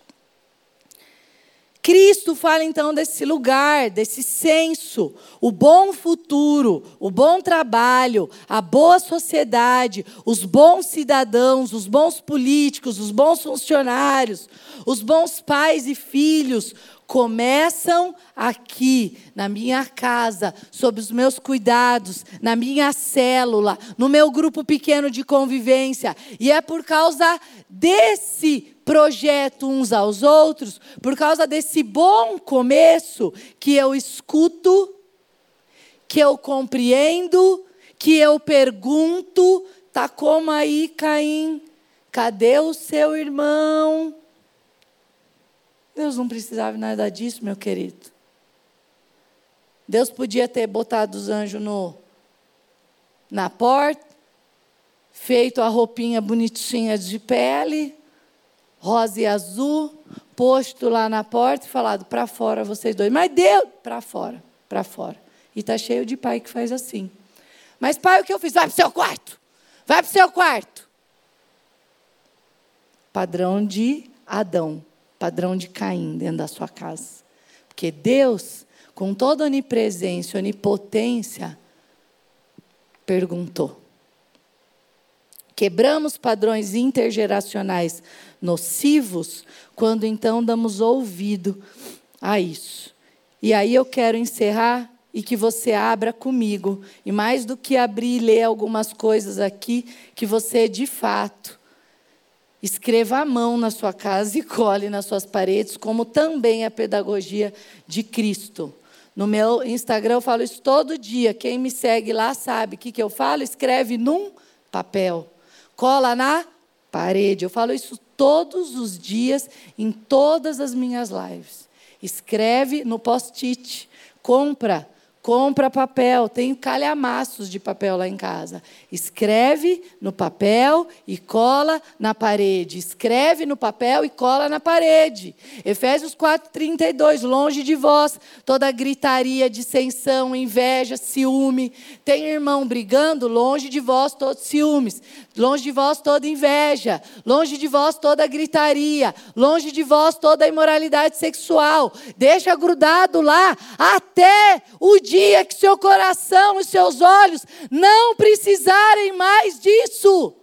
Cristo fala então desse lugar, desse senso, o bom futuro, o bom trabalho, a boa sociedade, os bons cidadãos, os bons políticos, os bons funcionários, os bons pais e filhos, começam aqui, na minha casa, sob os meus cuidados, na minha célula, no meu grupo pequeno de convivência. E é por causa desse projeto uns aos outros, por causa desse bom começo, que eu escuto, que eu compreendo, que eu pergunto, tá como aí, Caim? Cadê o seu irmão? Deus não precisava nada disso, meu querido. Deus podia ter botado os anjos no, na porta, feito a roupinha bonitinha de pele, rosa e azul, posto lá na porta e falado para fora vocês dois. Mas Deus, para fora, para fora. E está cheio de pai que faz assim. Mas pai, o que eu fiz? Vai para o seu quarto. Vai para o seu quarto. Padrão de Adão, padrão de Caim dentro da sua casa. Porque Deus, com toda onipresença, onipotência, perguntou. Quebramos padrões intergeracionais nocivos quando então damos ouvido a isso. E aí eu quero encerrar e que você abra comigo. E mais do que abrir e ler algumas coisas aqui, que você de fato escreva à mão na sua casa e cole nas suas paredes, como também a pedagogia de Cristo. No meu Instagram eu falo isso todo dia. Quem me segue lá sabe o que, que eu falo. Escreve num papel cola na parede. Eu falo isso todos os dias, em todas as minhas lives. Escreve no post-it, compra Compra papel, tem calhamaços de papel lá em casa. Escreve no papel e cola na parede. Escreve no papel e cola na parede. Efésios 4:32, longe de vós toda gritaria, dissensão, inveja, ciúme. Tem irmão brigando, longe de vós todos ciúmes. Longe de vós toda inveja, longe de vós toda gritaria, longe de vós toda imoralidade sexual. Deixa grudado lá até o dia que seu coração e seus olhos não precisarem mais disso.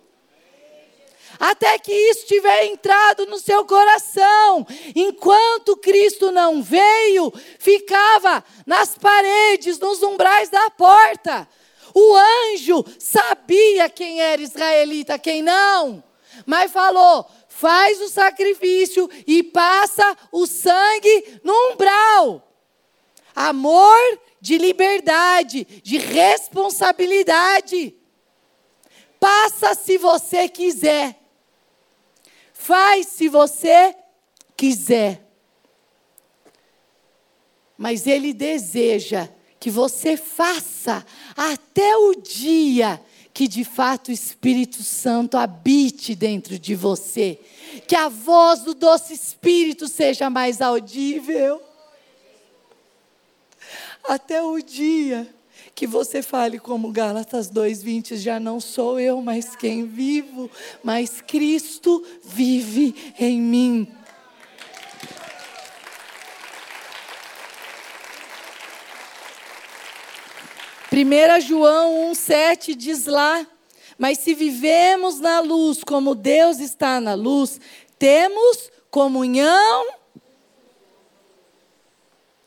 Até que isso tiver entrado no seu coração. Enquanto Cristo não veio, ficava nas paredes, nos umbrais da porta. O anjo sabia quem era israelita, quem não. Mas falou: faz o sacrifício e passa o sangue no umbral. Amor de liberdade, de responsabilidade. Passa se você quiser. Faz se você quiser. Mas Ele deseja que você faça até o dia que de fato o Espírito Santo habite dentro de você. Que a voz do doce Espírito seja mais audível até o dia que você fale como Gálatas 2:20, já não sou eu, mas quem vivo, mas Cristo vive em mim. Primeira João 1:7 diz lá: Mas se vivemos na luz como Deus está na luz, temos comunhão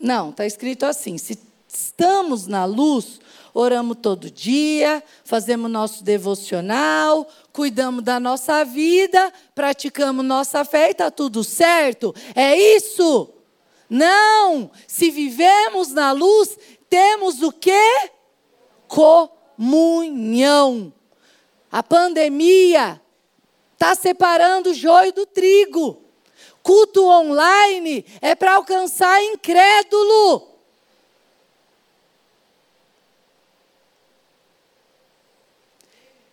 não, está escrito assim: se estamos na luz, oramos todo dia, fazemos nosso devocional, cuidamos da nossa vida, praticamos nossa fé e está tudo certo. É isso? Não! Se vivemos na luz, temos o quê? Comunhão. A pandemia está separando o joio do trigo. Culto online é para alcançar incrédulo.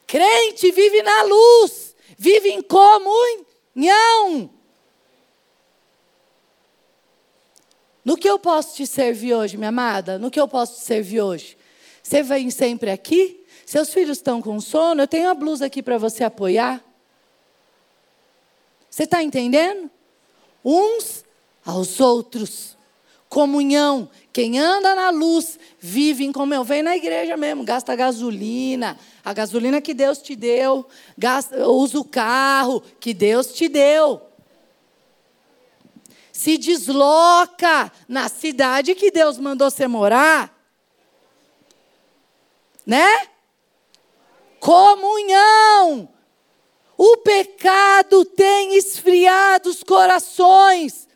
Crente vive na luz, vive em comunhão. No que eu posso te servir hoje, minha amada? No que eu posso te servir hoje? Você vem sempre aqui? Seus filhos estão com sono? Eu tenho a blusa aqui para você apoiar. Você está entendendo? Uns aos outros. Comunhão. Quem anda na luz vive em comunhão. Vem na igreja mesmo, gasta gasolina, a gasolina que Deus te deu, gasta, usa o carro que Deus te deu. Se desloca na cidade que Deus mandou você morar. Né? Comunhão. O pecado tem esfriado os corações,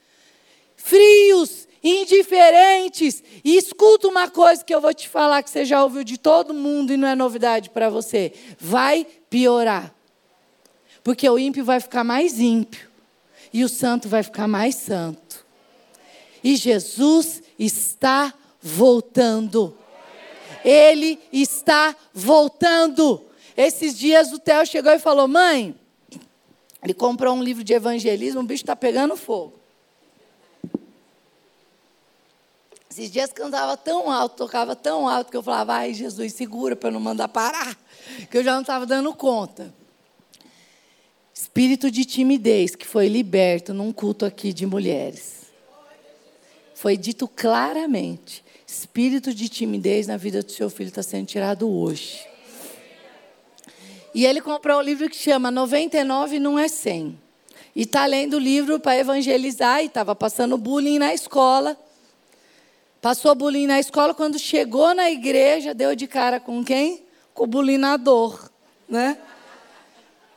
frios, indiferentes. E escuta uma coisa que eu vou te falar que você já ouviu de todo mundo e não é novidade para você. Vai piorar. Porque o ímpio vai ficar mais ímpio e o santo vai ficar mais santo. E Jesus está voltando. Ele está voltando. Esses dias o Theo chegou e falou: Mãe, ele comprou um livro de evangelismo, o bicho está pegando fogo. Esses dias cantava tão alto, tocava tão alto, que eu falava: Ai, Jesus, segura para não mandar parar, que eu já não estava dando conta. Espírito de timidez que foi liberto num culto aqui de mulheres. Foi dito claramente: espírito de timidez na vida do seu filho está sendo tirado hoje. E ele comprou um livro que chama 99 não é 100. E está lendo o livro para evangelizar e estava passando bullying na escola. Passou bullying na escola, quando chegou na igreja, deu de cara com quem? Com o bulinador, né?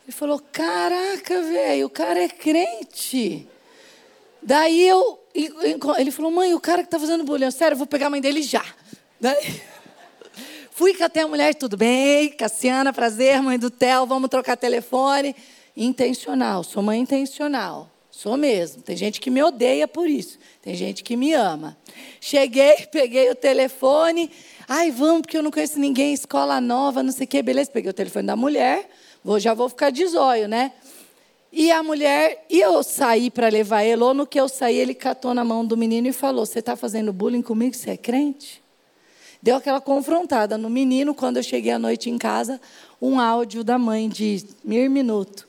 Ele falou: Caraca, velho, o cara é crente. Daí eu. Ele falou: Mãe, o cara que está fazendo bullying, sério, eu vou pegar a mãe dele já. Daí, Fui até a mulher, tudo bem? Cassiana, prazer, mãe do Theo, vamos trocar telefone. Intencional, sou mãe intencional. Sou mesmo. Tem gente que me odeia por isso. Tem gente que me ama. Cheguei, peguei o telefone. Ai, vamos, porque eu não conheço ninguém, escola nova, não sei o quê. Beleza, peguei o telefone da mulher. Vou, já vou ficar de zóio, né? E a mulher, e eu saí para levar ele, ou no que eu saí, ele catou na mão do menino e falou: Você está fazendo bullying comigo? Você é crente? Deu aquela confrontada no menino quando eu cheguei à noite em casa, um áudio da mãe de mir minuto.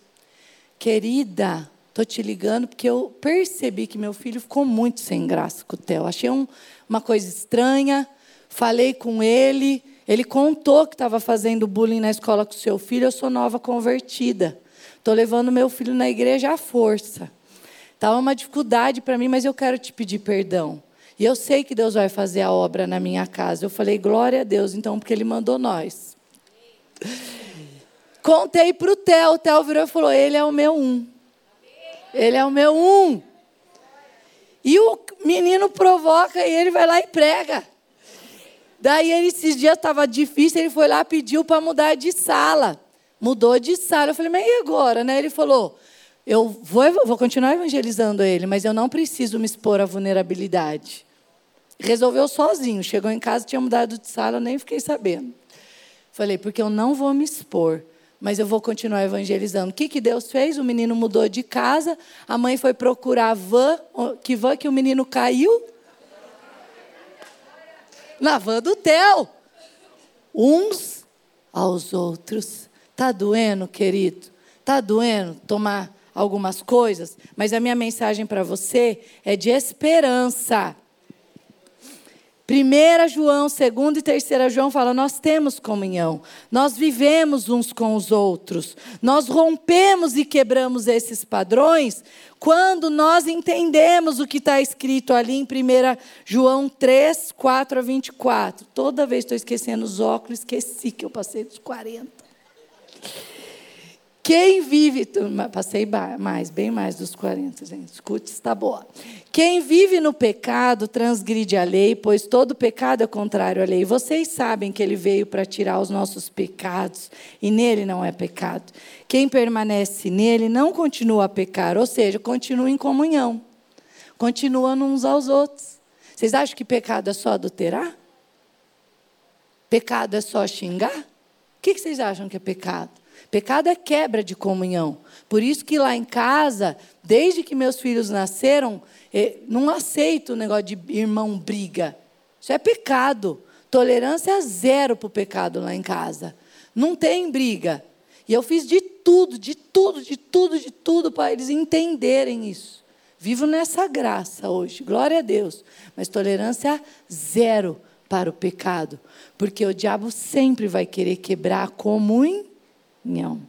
Querida, tô te ligando porque eu percebi que meu filho ficou muito sem graça com o Theo. Achei um, uma coisa estranha. Falei com ele, ele contou que estava fazendo bullying na escola com seu filho. Eu sou nova convertida. Estou levando meu filho na igreja à força. Estava uma dificuldade para mim, mas eu quero te pedir perdão. E eu sei que Deus vai fazer a obra na minha casa. Eu falei, glória a Deus, então, porque Ele mandou nós. Contei para o Theo. O Theo virou e falou: Ele é o meu um. Ele é o meu um. E o menino provoca e ele vai lá e prega. Daí, ele, esses dias estava difícil, ele foi lá pediu para mudar de sala. Mudou de sala. Eu falei, mas e agora? Né? Ele falou: eu vou, vou continuar evangelizando ele, mas eu não preciso me expor à vulnerabilidade. Resolveu sozinho. Chegou em casa, tinha mudado de sala, eu nem fiquei sabendo. Falei, porque eu não vou me expor, mas eu vou continuar evangelizando. O que, que Deus fez? O menino mudou de casa, a mãe foi procurar a van. Que van que o menino caiu? Na van do Theo. Uns aos outros. Está doendo, querido? Está doendo tomar algumas coisas? Mas a minha mensagem para você é de esperança. 1 João, 2 e 3 João fala: nós temos comunhão, nós vivemos uns com os outros, nós rompemos e quebramos esses padrões quando nós entendemos o que está escrito ali em 1 João 3, 4 a 24. Toda vez estou esquecendo os óculos, esqueci que eu passei dos 40. Quem vive, passei mais, bem mais dos 40, gente, escute, está boa. Quem vive no pecado transgride a lei, pois todo pecado é contrário à lei. Vocês sabem que ele veio para tirar os nossos pecados e nele não é pecado. Quem permanece nele não continua a pecar, ou seja, continua em comunhão, continua uns aos outros. Vocês acham que pecado é só adulterar? Pecado é só xingar? Que vocês acham que é pecado? Pecado é quebra de comunhão. Por isso que lá em casa, desde que meus filhos nasceram, eh, não aceito o negócio de irmão briga. Isso é pecado. Tolerância zero para o pecado lá em casa. Não tem briga. E eu fiz de tudo, de tudo, de tudo, de tudo para eles entenderem isso. Vivo nessa graça hoje, glória a Deus. Mas tolerância zero para o pecado. Porque o diabo sempre vai querer quebrar a comunhão.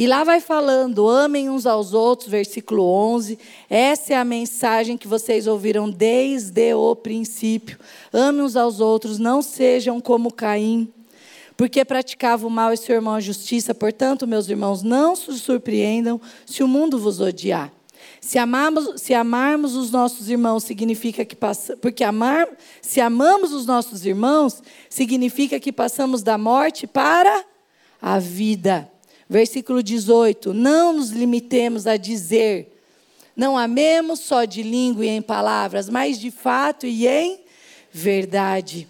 E lá vai falando, amem uns aos outros, versículo 11. Essa é a mensagem que vocês ouviram desde o princípio. Amem uns aos outros, não sejam como Caim, porque praticava o mal e seu irmão a justiça. Portanto, meus irmãos, não se surpreendam se o mundo vos odiar. Se amarmos, se amarmos os nossos irmãos, significa que passamos. Porque amar, se amamos os nossos irmãos, significa que passamos da morte para a vida. Versículo 18: Não nos limitemos a dizer, não amemos só de língua e em palavras, mas de fato e em verdade.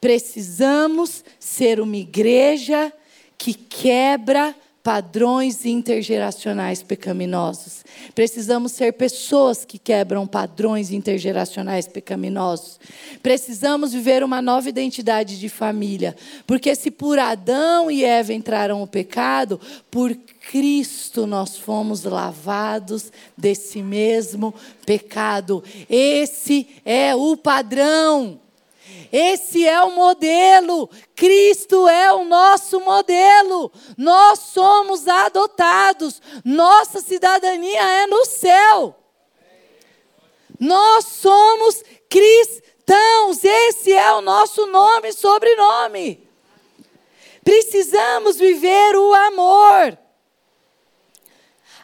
Precisamos ser uma igreja que quebra padrões intergeracionais pecaminosos. Precisamos ser pessoas que quebram padrões intergeracionais pecaminosos. Precisamos viver uma nova identidade de família, porque se por Adão e Eva entraram o pecado, por Cristo nós fomos lavados desse mesmo pecado. Esse é o padrão. Esse é o modelo. Cristo é o nosso modelo. Nós somos adotados. Nossa cidadania é no céu. Nós somos cristãos. Esse é o nosso nome e sobrenome. Precisamos viver o amor.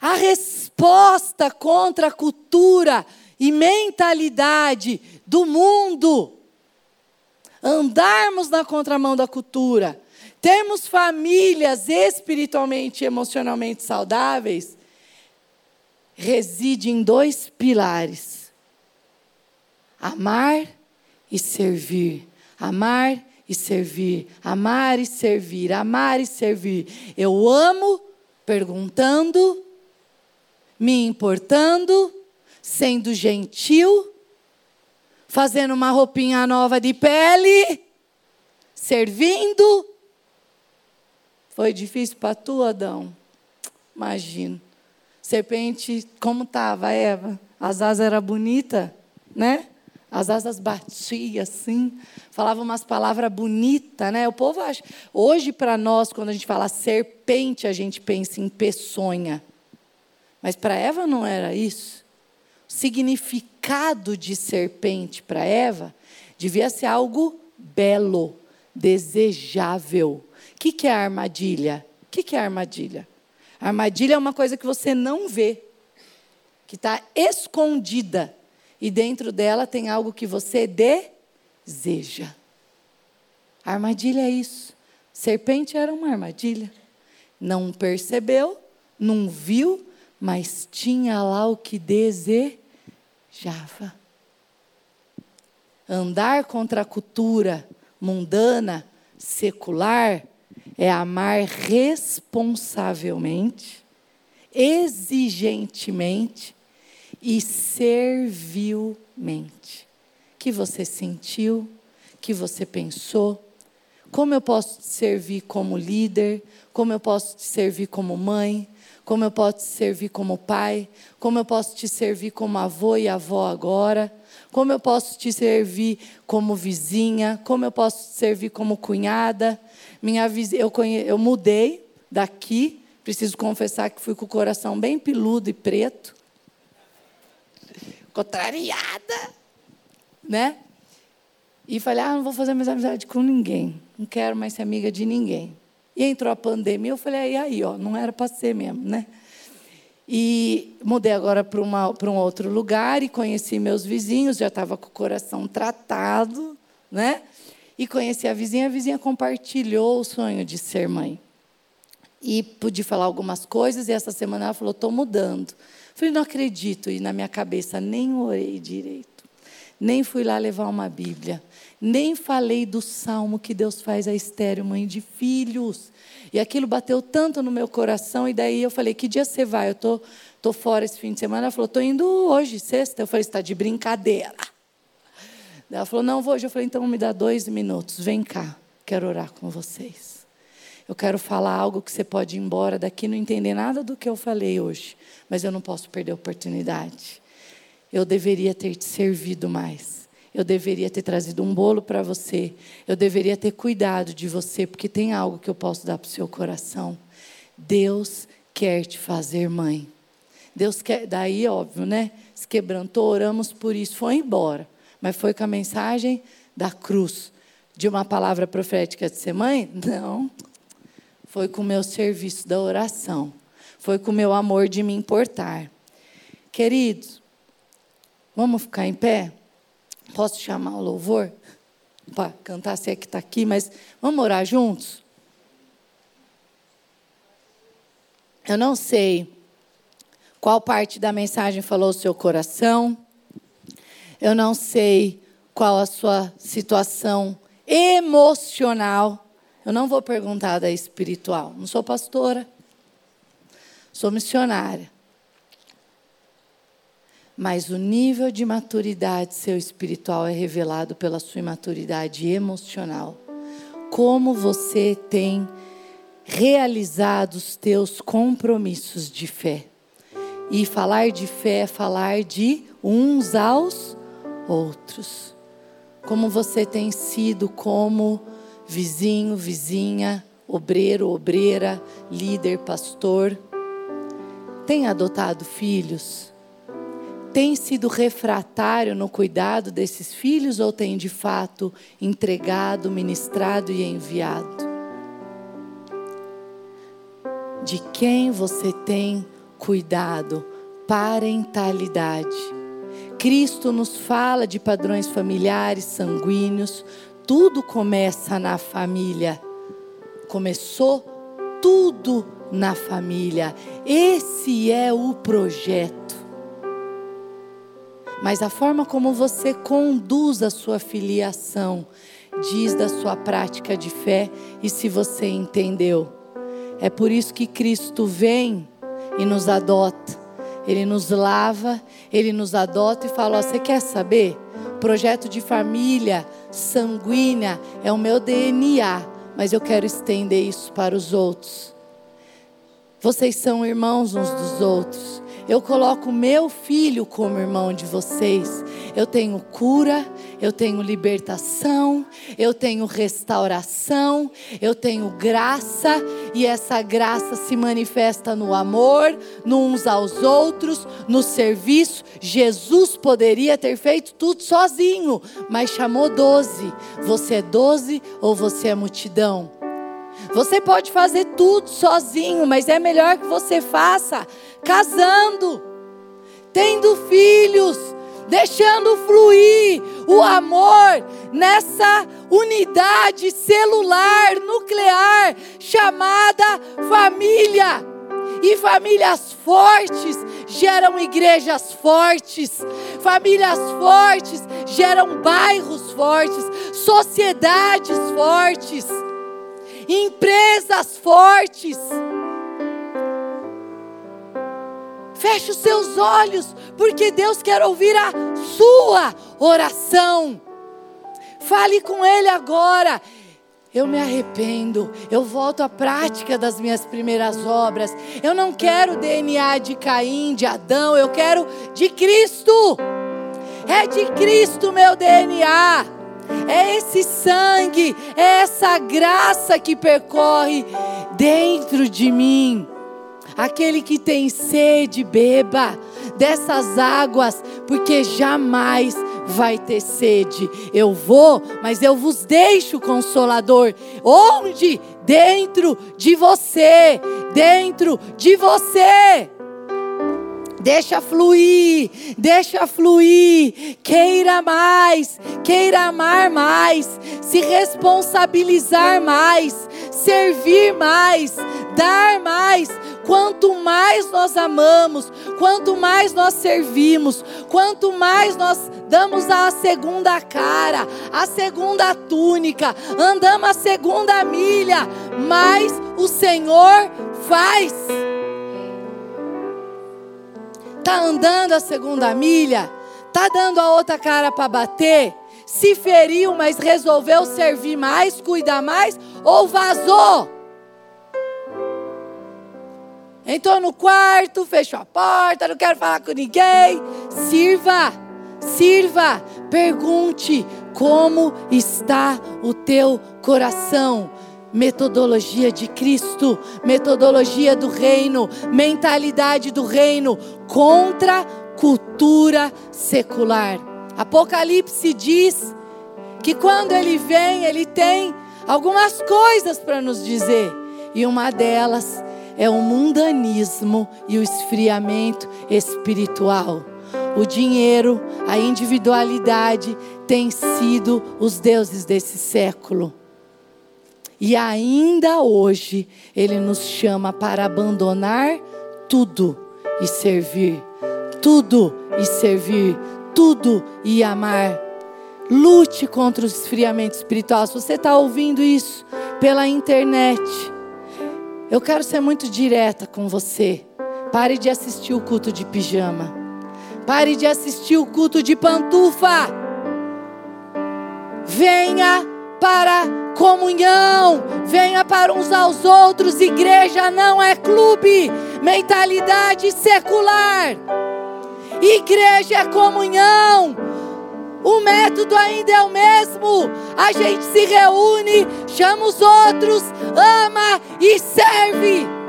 A resposta contra a cultura e mentalidade do mundo andarmos na contramão da cultura, termos famílias espiritualmente e emocionalmente saudáveis, reside em dois pilares: amar e servir. Amar e servir, amar e servir, amar e servir. Eu amo perguntando, me importando, sendo gentil fazendo uma roupinha nova de pele, servindo. Foi difícil para tu, Adão? Imagino. Serpente, como estava Eva? As asas eram bonitas, né? As asas batiam assim, falava umas palavras bonitas, né? O povo acha. Hoje, para nós, quando a gente fala serpente, a gente pensa em peçonha. Mas para Eva não era isso significado de serpente para Eva devia ser algo belo, desejável. O que, que é armadilha? O que, que é armadilha? armadilha é uma coisa que você não vê, que está escondida, e dentro dela tem algo que você deseja. armadilha é isso. Serpente era uma armadilha. Não percebeu, não viu, mas tinha lá o que desejava Java. Andar contra a cultura mundana, secular, é amar responsavelmente, exigentemente e servilmente. Que você sentiu, que você pensou, como eu posso te servir como líder, como eu posso te servir como mãe, como eu posso te servir como pai, como eu posso te servir como avô e avó agora, como eu posso te servir como vizinha, como eu posso te servir como cunhada. Minha eu, conhe, eu mudei daqui, preciso confessar que fui com o coração bem peludo e preto, contrariada, né? E falei, ah, não vou fazer mais amizade com ninguém, não quero mais ser amiga de ninguém. E entrou a pandemia, eu falei, e aí, ó, não era para ser mesmo, né? E mudei agora para um outro lugar e conheci meus vizinhos, já estava com o coração tratado, né? E conheci a vizinha, a vizinha compartilhou o sonho de ser mãe. E pude falar algumas coisas, e essa semana ela falou: estou mudando. Falei: não acredito. E na minha cabeça, nem orei direito, nem fui lá levar uma Bíblia. Nem falei do salmo que Deus faz a estéreo, mãe de filhos. E aquilo bateu tanto no meu coração, e daí eu falei: Que dia você vai? Eu tô, tô fora esse fim de semana. Ela falou: Tô indo hoje, sexta. Eu falei: Está de brincadeira. Ela falou: Não vou hoje. Eu falei: Então me dá dois minutos, vem cá, quero orar com vocês. Eu quero falar algo que você pode ir embora daqui não entender nada do que eu falei hoje, mas eu não posso perder a oportunidade. Eu deveria ter te servido mais. Eu deveria ter trazido um bolo para você. Eu deveria ter cuidado de você, porque tem algo que eu posso dar para o seu coração. Deus quer te fazer mãe. Deus quer, daí óbvio, né? Se quebrantou, oramos por isso, foi embora. Mas foi com a mensagem da cruz. De uma palavra profética de ser mãe? Não. Foi com o meu serviço da oração. Foi com o meu amor de me importar. Queridos, vamos ficar em pé? Posso chamar o louvor? Para cantar, se é que está aqui, mas vamos orar juntos? Eu não sei qual parte da mensagem falou o seu coração. Eu não sei qual a sua situação emocional. Eu não vou perguntar da espiritual. Não sou pastora. Sou missionária. Mas o nível de maturidade seu espiritual é revelado pela sua imaturidade emocional. Como você tem realizado os teus compromissos de fé. E falar de fé é falar de uns aos outros. Como você tem sido como vizinho, vizinha, obreiro, obreira, líder, pastor. Tem adotado filhos? Tem sido refratário no cuidado desses filhos ou tem de fato entregado, ministrado e enviado? de quem você tem cuidado, parentalidade. Cristo nos fala de padrões familiares, sanguíneos, tudo começa na família. Começou tudo na família. Esse é o projeto. Mas a forma como você conduz a sua filiação diz da sua prática de fé e se você entendeu. É por isso que Cristo vem e nos adota. Ele nos lava, ele nos adota e fala: Você quer saber? Projeto de família sanguínea é o meu DNA, mas eu quero estender isso para os outros. Vocês são irmãos uns dos outros. Eu coloco meu filho como irmão de vocês. Eu tenho cura, eu tenho libertação, eu tenho restauração, eu tenho graça, e essa graça se manifesta no amor, uns aos outros, no serviço. Jesus poderia ter feito tudo sozinho, mas chamou doze. Você é doze ou você é multidão? Você pode fazer tudo sozinho, mas é melhor que você faça casando, tendo filhos, deixando fluir o amor nessa unidade celular, nuclear, chamada família. E famílias fortes geram igrejas fortes, famílias fortes geram bairros fortes, sociedades fortes empresas fortes. Feche os seus olhos, porque Deus quer ouvir a sua oração. Fale com Ele agora. Eu me arrependo, eu volto à prática das minhas primeiras obras. Eu não quero DNA de Caim, de Adão, eu quero de Cristo. É de Cristo meu DNA. É esse sangue, é essa graça que percorre dentro de mim. Aquele que tem sede, beba dessas águas, porque jamais vai ter sede. Eu vou, mas eu vos deixo consolador. Onde? Dentro de você, dentro de você. Deixa fluir, deixa fluir. Queira mais, queira amar mais, se responsabilizar mais, servir mais, dar mais. Quanto mais nós amamos, quanto mais nós servimos, quanto mais nós damos a segunda cara, a segunda túnica, andamos a segunda milha, mais o Senhor faz está andando a segunda milha, está dando a outra cara para bater, se feriu, mas resolveu servir mais, cuidar mais, ou vazou? Entrou no quarto, fechou a porta, não quero falar com ninguém. Sirva, sirva, pergunte como está o teu coração. Metodologia de Cristo, metodologia do reino, mentalidade do reino contra cultura secular. Apocalipse diz que quando ele vem, ele tem algumas coisas para nos dizer, e uma delas é o mundanismo e o esfriamento espiritual. O dinheiro, a individualidade têm sido os deuses desse século. E ainda hoje ele nos chama para abandonar tudo e servir, tudo e servir, tudo e amar. Lute contra o esfriamento espiritual. Se você está ouvindo isso pela internet, eu quero ser muito direta com você. Pare de assistir o culto de pijama. Pare de assistir o culto de pantufa. Venha para comunhão, venha para uns aos outros. Igreja não é clube, mentalidade secular. Igreja é comunhão. O método ainda é o mesmo. A gente se reúne, chama os outros, ama e serve.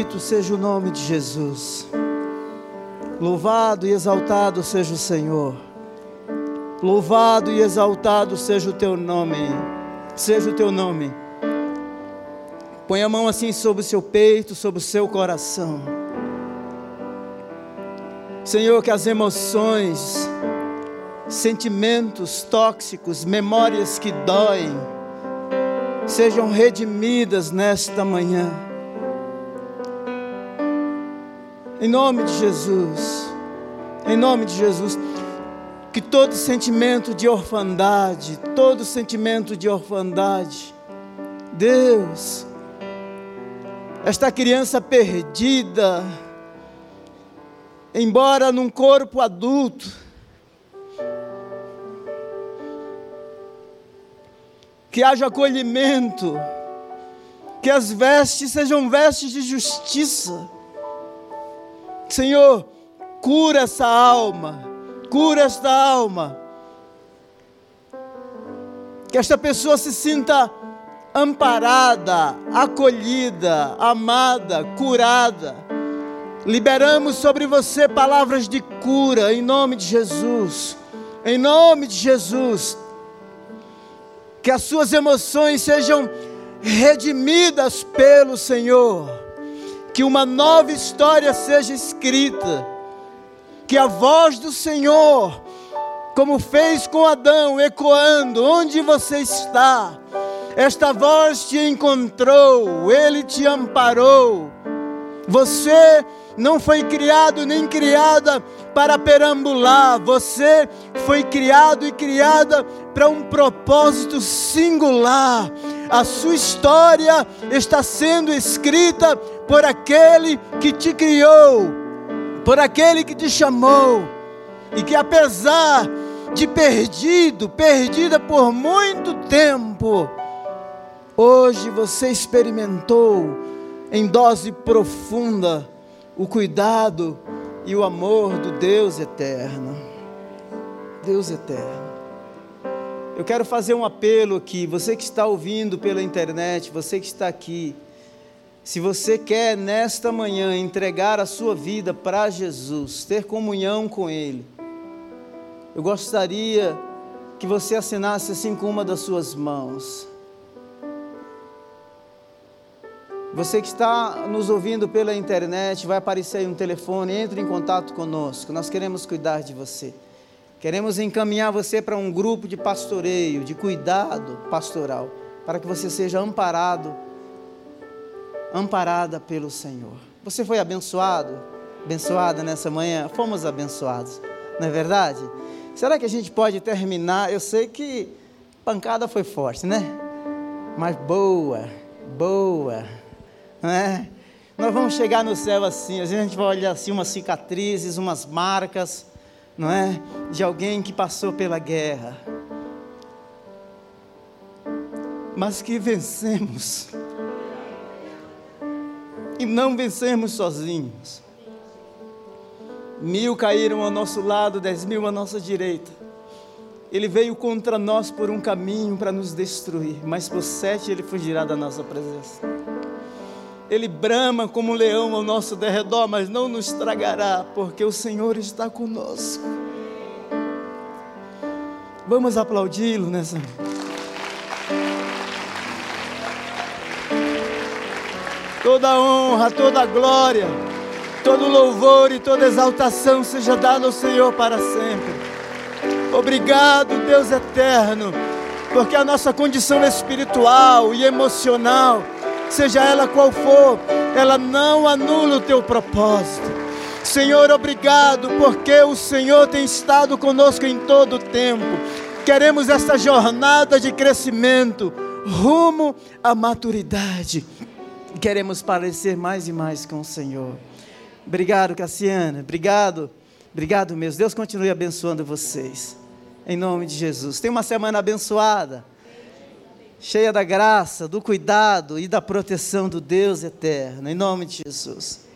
Bendito seja o nome de Jesus. Louvado e exaltado seja o Senhor. Louvado e exaltado seja o teu nome. Seja o teu nome. Põe a mão assim sobre o seu peito, sobre o seu coração. Senhor, que as emoções, sentimentos tóxicos, memórias que doem, sejam redimidas nesta manhã. Em nome de Jesus. Em nome de Jesus. Que todo sentimento de orfandade, todo sentimento de orfandade, Deus, esta criança perdida, embora num corpo adulto, que haja acolhimento, que as vestes sejam vestes de justiça. Senhor, cura essa alma, cura esta alma. Que esta pessoa se sinta amparada, acolhida, amada, curada. Liberamos sobre você palavras de cura em nome de Jesus. Em nome de Jesus. Que as suas emoções sejam redimidas pelo Senhor. Que uma nova história seja escrita. Que a voz do Senhor, como fez com Adão, ecoando: onde você está? Esta voz te encontrou, ele te amparou. Você não foi criado nem criada para perambular, você foi criado e criada para um propósito singular. A sua história está sendo escrita por aquele que te criou, por aquele que te chamou, e que apesar de perdido, perdida por muito tempo, Hoje você experimentou em dose profunda o cuidado e o amor do Deus eterno. Deus eterno. Eu quero fazer um apelo aqui, você que está ouvindo pela internet, você que está aqui, se você quer nesta manhã entregar a sua vida para Jesus, ter comunhão com Ele, eu gostaria que você assinasse assim com uma das suas mãos. Você que está nos ouvindo pela internet, vai aparecer aí um telefone, entre em contato conosco. Nós queremos cuidar de você. Queremos encaminhar você para um grupo de pastoreio, de cuidado pastoral, para que você seja amparado, amparada pelo Senhor. Você foi abençoado, abençoada nessa manhã? Fomos abençoados, não é verdade? Será que a gente pode terminar? Eu sei que pancada foi forte, né? Mas boa boa, não é? Nós vamos chegar no céu assim, às vezes a gente vai olhar assim umas cicatrizes, umas marcas, não é? De alguém que passou pela guerra. Mas que vencemos. E não vencemos sozinhos. Mil caíram ao nosso lado, dez mil à nossa direita. Ele veio contra nós por um caminho para nos destruir, mas por sete ele fugirá da nossa presença. Ele brama como um leão ao nosso derredor, mas não nos tragará, porque o Senhor está conosco. Vamos aplaudi-lo nessa. Toda honra, toda glória, todo louvor e toda exaltação seja dado ao Senhor para sempre. Obrigado, Deus eterno, porque a nossa condição espiritual e emocional seja ela qual for, ela não anula o teu propósito. Senhor, obrigado, porque o Senhor tem estado conosco em todo o tempo. Queremos essa jornada de crescimento rumo à maturidade. Queremos parecer mais e mais com o Senhor. Obrigado, Cassiana. Obrigado. Obrigado mesmo. Deus continue abençoando vocês. Em nome de Jesus. Tenha uma semana abençoada cheia da graça, do cuidado e da proteção do Deus eterno, em nome de Jesus.